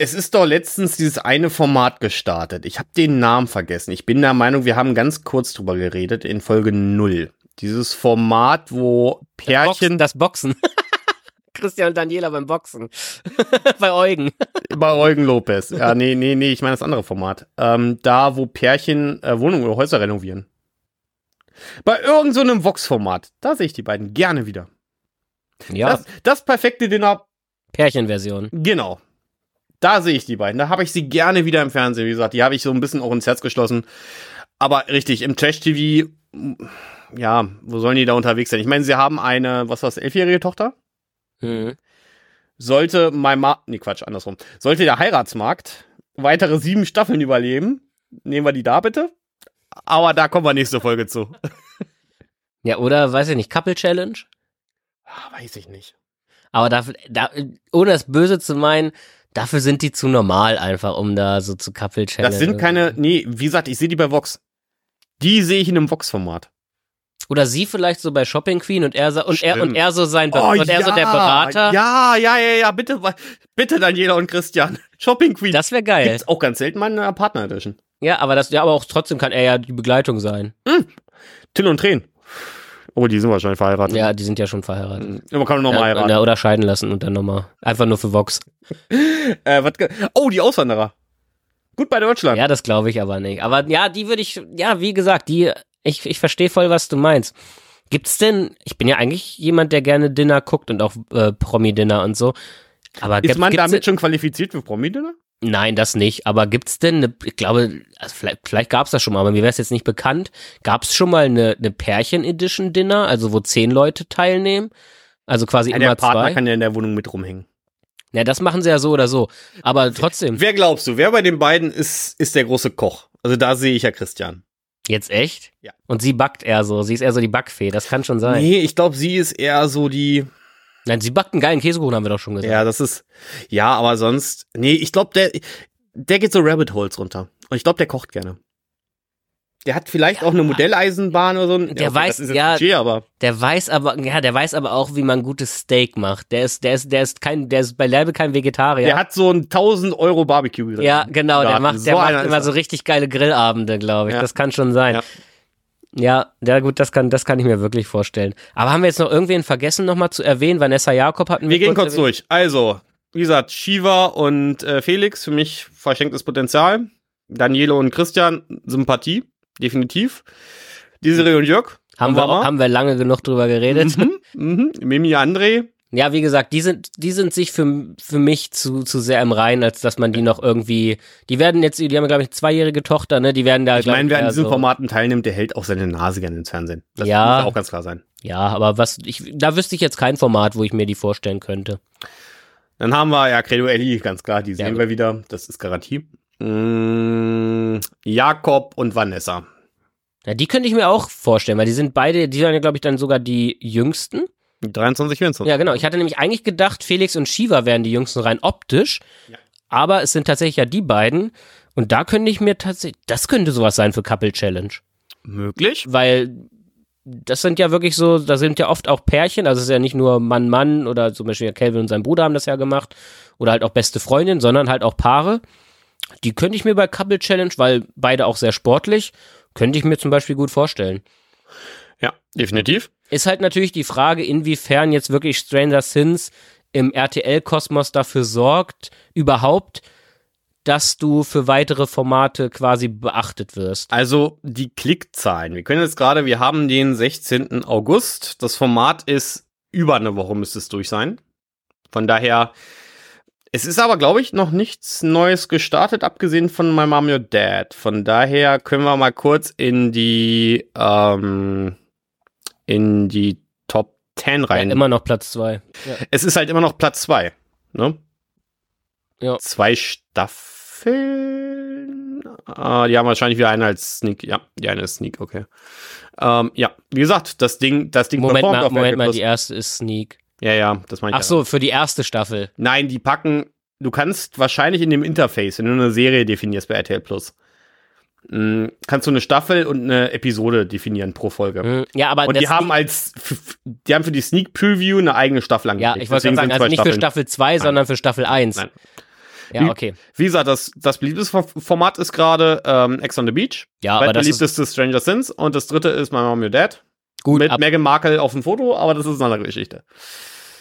Es ist doch letztens dieses eine Format gestartet. Ich habe den Namen vergessen. Ich bin der Meinung, wir haben ganz kurz drüber geredet in Folge 0. Dieses Format, wo Pärchen Das Boxen. <laughs> Christian und Daniela beim Boxen. <laughs> bei Eugen. <laughs> bei Eugen Lopez. Ja, nee, nee, nee, ich meine das andere Format. Ähm, da, wo Pärchen äh, Wohnungen oder Häuser renovieren. Bei irgendeinem so einem Vox-Format. Da sehe ich die beiden gerne wieder. Ja, Das, das perfekte Dinner, Pärchenversion. genau. Da sehe ich die beiden. Da habe ich sie gerne wieder im Fernsehen. Wie gesagt, die habe ich so ein bisschen auch ins Herz geschlossen. Aber richtig, im Trash-TV, ja, wo sollen die da unterwegs sein? Ich meine, sie haben eine, was war's, elfjährige Tochter? Mhm. Sollte mein Ma nee, Quatsch, andersrum. Sollte der Heiratsmarkt weitere sieben Staffeln überleben, nehmen wir die da bitte. Aber da kommen wir nächste Folge zu. <laughs> Ja, oder, weiß ich nicht, Couple Challenge? Ah, weiß ich nicht. Aber dafür, da, ohne das Böse zu meinen, dafür sind die zu normal einfach, um da so zu Couple Challenge. Das sind keine, nee, wie gesagt, ich sehe die bei Vox. Die sehe ich in einem Vox-Format. Oder sie vielleicht so bei Shopping Queen und er, so- und er, und er so sein, Be und er so der Berater. Oh, Ja, ja, ja, ja, bitte, bitte Daniela und Christian. <laughs> Shopping Queen. Das wäre geil. Gibt's auch ganz selten mal in einer Partner Edition. Ja, aber das, ja, aber auch trotzdem kann er ja die Begleitung sein. Till und Tränen. Oh, die sind wahrscheinlich verheiratet. Ja, die sind ja schon verheiratet. Aber kann man nochmal Ja, heiraten. ja, oder scheiden lassen und dann nochmal. Einfach nur für Vox. <laughs> Äh, was, oh, die Auswanderer. Gut bei Deutschland. Ja, das glaube ich aber nicht. Aber ja, die würde ich, ja, wie gesagt, die, ich, ich verstehe voll, was du meinst. Gibt's denn, ich bin ja eigentlich jemand, der gerne Dinner guckt und auch äh, Promi-Dinner und so. Aber Ist gibt- man damit schon qualifiziert für Promi-Dinner? Nein, das nicht. Aber gibt's denn eine, ich glaube, also vielleicht, vielleicht gab's das schon mal, aber mir wäre es jetzt nicht bekannt. Gab's schon mal eine, eine Pärchen-Edition-Dinner, also wo zehn Leute teilnehmen? Also quasi Ja, der immer Partner zwei. kann ja in der Wohnung mit rumhängen. Ja, das machen sie ja so oder so. Aber trotzdem. Wer glaubst du, wer bei den beiden ist, ist der große Koch? Also da sehe ich ja Christian. Jetzt echt? Ja. Und sie backt eher so. Sie ist eher so die Backfee. Das kann schon sein. Nee, ich glaube, sie ist eher so die. Nein, sie backt einen geilen Käsekuchen, haben wir doch schon gesagt. Ja, das ist, ja, aber sonst, nee, ich glaube, der, der geht so Rabbit Holes runter. Und ich glaube, der kocht gerne. Der hat vielleicht auch eine Modelleisenbahn oder so. Der okay, weiß, das ist jetzt ja, Budget, aber Der weiß aber, ja, der weiß aber auch, wie man gutes Steak macht. Der ist, der ist, der ist kein, der ist beileibe kein Vegetarier. der hat so ein 1000 Euro Barbecue ja, genau, der macht, der So macht immer so richtig geile Grillabende, glaube ich. Ja. Das kann schon sein. Ja. Ja. ja, gut, das kann, das kann ich mir wirklich vorstellen. Aber haben wir jetzt noch irgendwen vergessen, nochmal zu erwähnen? Vanessa Jakob hatten wir. Wir gehen kurz erwähnt. durch. Also, wie gesagt, Shiva und äh, Felix, für mich verschenktes Potenzial. Daniele und Christian, Sympathie, definitiv. Desiree und Jörg. Haben wir, mal. haben wir lange genug drüber geredet. Mhm, mhm. Mimi André. Ja, wie gesagt, die sind, die sind sich für, für mich zu, zu sehr im Reinen, als dass man die noch irgendwie, die werden jetzt, die haben, glaube ich, eine zweijährige Tochter, ne, die werden da, Ich meine, wer an diesen so- Formaten teilnimmt, der hält auch seine Nase gerne ins Fernsehen. Das Ja. muss auch ganz klar sein. Ja, aber was, ich, da wüsste ich jetzt kein Format, wo ich mir die vorstellen könnte. Dann haben wir ja Credo Ellie, ganz klar, die Ja, sehen gut. wir wieder. Das ist Garantie. Mm, Jakob und Vanessa. Ja, die könnte ich mir auch vorstellen, weil die sind beide, die sind ja, glaube ich, dann sogar die jüngsten. 23, 24. Ja, genau. Ich hatte nämlich eigentlich gedacht, Felix und Shiva wären die jüngsten rein optisch. Ja. Aber es sind tatsächlich ja die beiden. Und da könnte ich mir tatsächlich, das könnte sowas sein für Couple Challenge. Möglich. Weil das sind ja wirklich so, da sind ja oft auch Pärchen, also es ist ja nicht nur Mann, Mann oder zum Beispiel Calvin und sein Bruder haben das ja gemacht oder halt auch beste Freundin, sondern halt auch Paare. Die könnte ich mir bei Couple Challenge, weil beide auch sehr sportlich, könnte ich mir zum Beispiel gut vorstellen. Ja, definitiv. Ist halt natürlich die Frage, inwiefern jetzt wirklich Stranger Things im RTL-Kosmos dafür sorgt, überhaupt, dass du für weitere Formate quasi beachtet wirst. Also die Klickzahlen. Wir können jetzt gerade, wir haben den 16. August. Das Format ist über eine Woche müsste es durch sein. Von daher, es ist aber, glaube ich, noch nichts Neues gestartet, abgesehen von My Mom, Your Dad. Von daher können wir mal kurz in die, ähm, in die Top 10 Ja, rein. immer noch Platz zwei. Ja. es ist halt immer noch Platz 2. Ne? Ja. Zwei Staffeln. Ah, die haben wahrscheinlich wieder eine als Sneak. Ja, die eine ist Sneak, okay. Ähm, ja, wie gesagt, das Ding, das Ding Moment mal, Moment mal, die erste ist Sneak. Ja, ja, das meine ich. Ach so, für die erste Staffel. Nein, die packen. Du kannst wahrscheinlich in dem Interface, wenn du eine Serie definierst bei RTL Plus, kannst du eine Staffel und eine Episode definieren pro Folge. Hm, Ja, aber Und die haben als, die haben für die Sneak Preview eine eigene Staffel ja, angelegt. ich wollte sagen, also nicht für Staffeln. Staffel 2, sondern für Staffel 1. Nein. Ja, Wie- okay. Wie gesagt, das, das beliebteste Format ist gerade ähm, Ex on the Beach. Ja, aber das ist beliebteste Stranger Things. Und das dritte ist My Mom, Your Dad. gut. Mit Meghan Markle auf dem Foto, aber das ist eine andere Geschichte.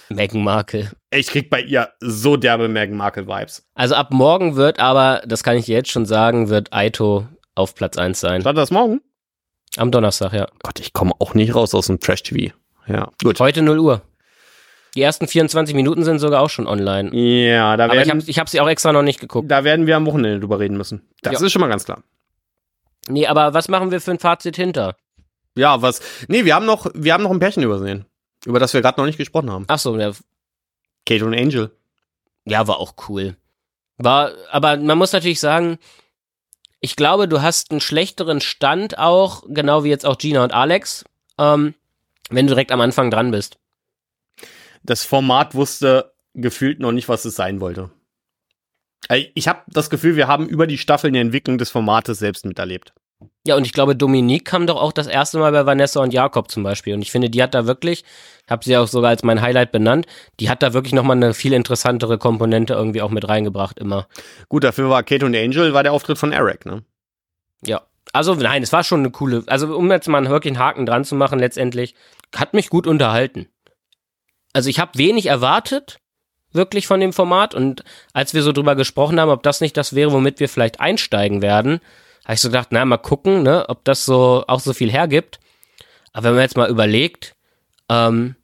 Meghan Markle. Ich krieg bei ihr so derbe Meghan Markle-Vibes. Also ab morgen wird aber, das kann ich dir jetzt schon sagen, wird Aito auf Platz 1 sein. Startet das morgen? Am Donnerstag, ja. Gott, ich komme auch nicht raus aus dem Trash-TV. Ja, gut. Heute 0 Uhr. Die ersten 24 Minuten sind sogar auch schon online. Ja, da Aber ich werden, habe ich hab sie auch extra noch nicht geguckt. da werden wir am Wochenende drüber reden müssen. Das Ja. ist schon mal ganz klar. Nee, aber was machen wir für ein Fazit hinter? Ja, was? Nee, wir haben noch, wir haben noch ein Pärchen übersehen. Über das wir gerade noch nicht gesprochen haben. Ach so, ja, Kate und Angel. Ja, war auch cool. War, aber man muss natürlich sagen, ich glaube, du hast einen schlechteren Stand auch, genau wie jetzt auch Gina und Alex, ähm, wenn du direkt am Anfang dran bist. Das Format wusste gefühlt noch nicht, was es sein wollte. Ich habe das Gefühl, wir haben über die Staffeln die Entwicklung des Formates selbst miterlebt. Ja, und ich glaube, Dominique kam doch auch das erste Mal bei Vanessa und Jakob zum Beispiel. Und ich finde, die hat da wirklich, habe sie auch sogar als mein Highlight benannt, die hat da wirklich nochmal eine viel interessantere Komponente irgendwie auch mit reingebracht immer. Gut, dafür war Kate und Angel, war der Auftritt von Eric, ne? Ja. Also nein, es war schon eine coole, also um jetzt mal einen wirklich einen Haken dran zu machen letztendlich, hat mich gut unterhalten. Also ich habe wenig erwartet, wirklich von dem Format und als wir so drüber gesprochen haben, ob das nicht das wäre, womit wir vielleicht einsteigen werden, habe ich so gedacht, na, mal gucken, ne, ob das so auch so viel hergibt. Aber wenn man jetzt mal überlegt, ähm,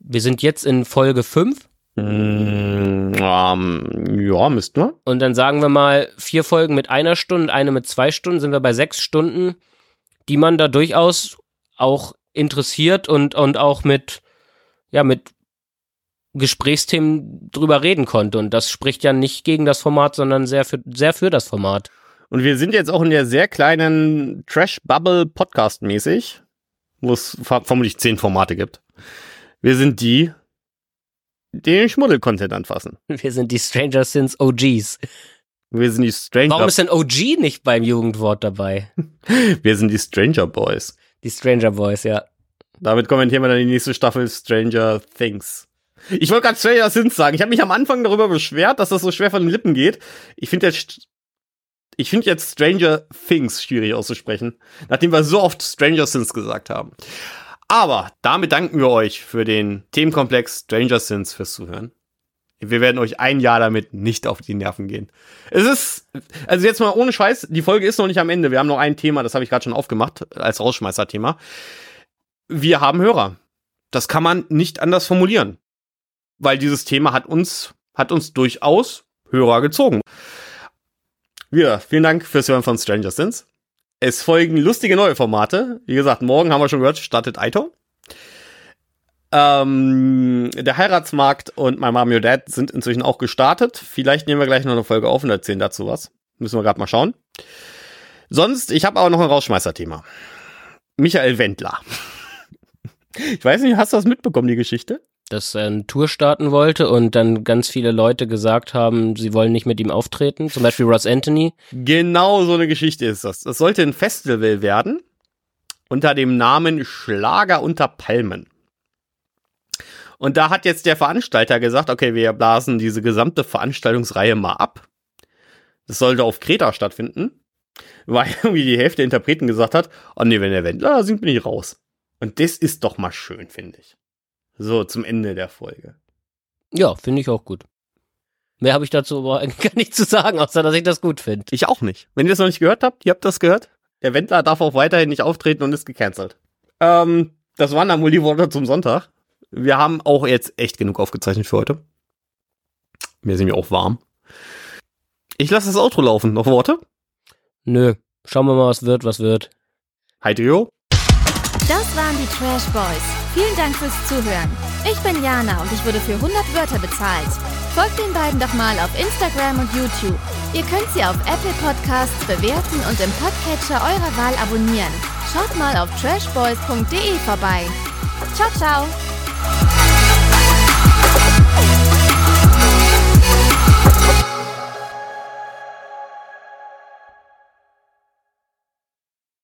wir sind jetzt in Folge 5 Mm, ähm, ja, müssten wir. und dann sagen wir mal vier Folgen mit einer Stunde und eine mit zwei Stunden, sind wir bei sechs Stunden, die man da durchaus auch interessiert und, und auch mit, ja, mit Gesprächsthemen drüber reden konnte. Und das spricht ja nicht gegen das Format, sondern sehr für, sehr für das Format. Und wir sind jetzt auch in der sehr kleinen Trash-Bubble Podcast-mäßig, wo es ver vermutlich zehn Formate gibt. Wir sind die den Schmuddel-Content anfassen. Wir sind die Stranger Sins OGs. Wir sind die Stranger. Warum ist denn OG nicht beim Jugendwort dabei? <laughs> Wir sind die Stranger Boys. Die Stranger Boys, ja. Damit kommentieren wir dann die nächste Staffel Stranger Things. Ich wollte gerade Stranger Sins sagen. Ich habe mich am Anfang darüber beschwert, dass das so schwer von den Lippen geht. Ich finde jetzt, ich finde jetzt Stranger Things schwierig auszusprechen, nachdem wir so oft Stranger Sins gesagt haben. Aber damit danken wir euch für den Themenkomplex Stranger Sins fürs Zuhören. Wir werden euch ein Jahr damit nicht auf die Nerven gehen. Es ist, also jetzt mal ohne Scheiß, die Folge ist noch nicht am Ende. Wir haben noch ein Thema, das habe ich gerade schon aufgemacht, als Rausschmeißer-Thema. Wir haben Hörer. Das kann man nicht anders formulieren. Weil dieses Thema hat uns, hat uns durchaus Hörer gezogen. Wieder, vielen Dank fürs Hören von Stranger Things. Es folgen lustige neue Formate. Wie gesagt, morgen haben wir schon gehört, startet Aito. Ähm, der Heiratsmarkt und My Mom Your Dad sind inzwischen auch gestartet. Vielleicht nehmen wir gleich noch eine Folge auf und erzählen dazu was. Müssen wir gerade mal schauen. Sonst, ich habe aber noch ein Rausschmeißer-Thema. Michael Wendler. <laughs> Ich weiß nicht, hast du das mitbekommen, die Geschichte? Dass er eine Tour starten wollte und dann ganz viele Leute gesagt haben, sie wollen nicht mit ihm auftreten. Zum Beispiel Ross Anthony. Genau so eine Geschichte ist das. Das sollte ein Festival werden. Unter dem Namen Schlager unter Palmen. Und da hat jetzt der Veranstalter gesagt, okay, wir blasen diese gesamte Veranstaltungsreihe mal ab. Das sollte auf Kreta stattfinden. Weil <laughs> irgendwie die Hälfte der Interpreten gesagt hat, oh nee, wenn der Wendler singt, bin ich raus. Und das ist doch mal schön, finde ich. So, zum Ende der Folge. Ja, finde ich auch gut. Mehr habe ich dazu aber <laughs> eigentlich gar nicht zu sagen, außer dass ich das gut finde. Ich auch nicht. Wenn ihr das noch nicht gehört habt, ihr habt das gehört. Der Wendler darf auch weiterhin nicht auftreten und ist gecancelt. Ähm, das waren dann wohl die Worte zum Sonntag. Wir haben auch jetzt echt genug aufgezeichnet für heute. Mir sind wir auch warm. Ich lasse das Outro laufen. Noch Worte? Nö. Schauen wir mal, was wird, was wird. Hi, Trio. Das waren die Trash Boys. Vielen Dank fürs Zuhören. Ich bin Jana und ich wurde für 100 Wörter bezahlt. Folgt den beiden doch mal auf Instagram und YouTube. Ihr könnt sie auf Apple Podcasts bewerten und im Podcatcher eurer Wahl abonnieren. Schaut mal auf trashboys.de vorbei. Ciao, ciao.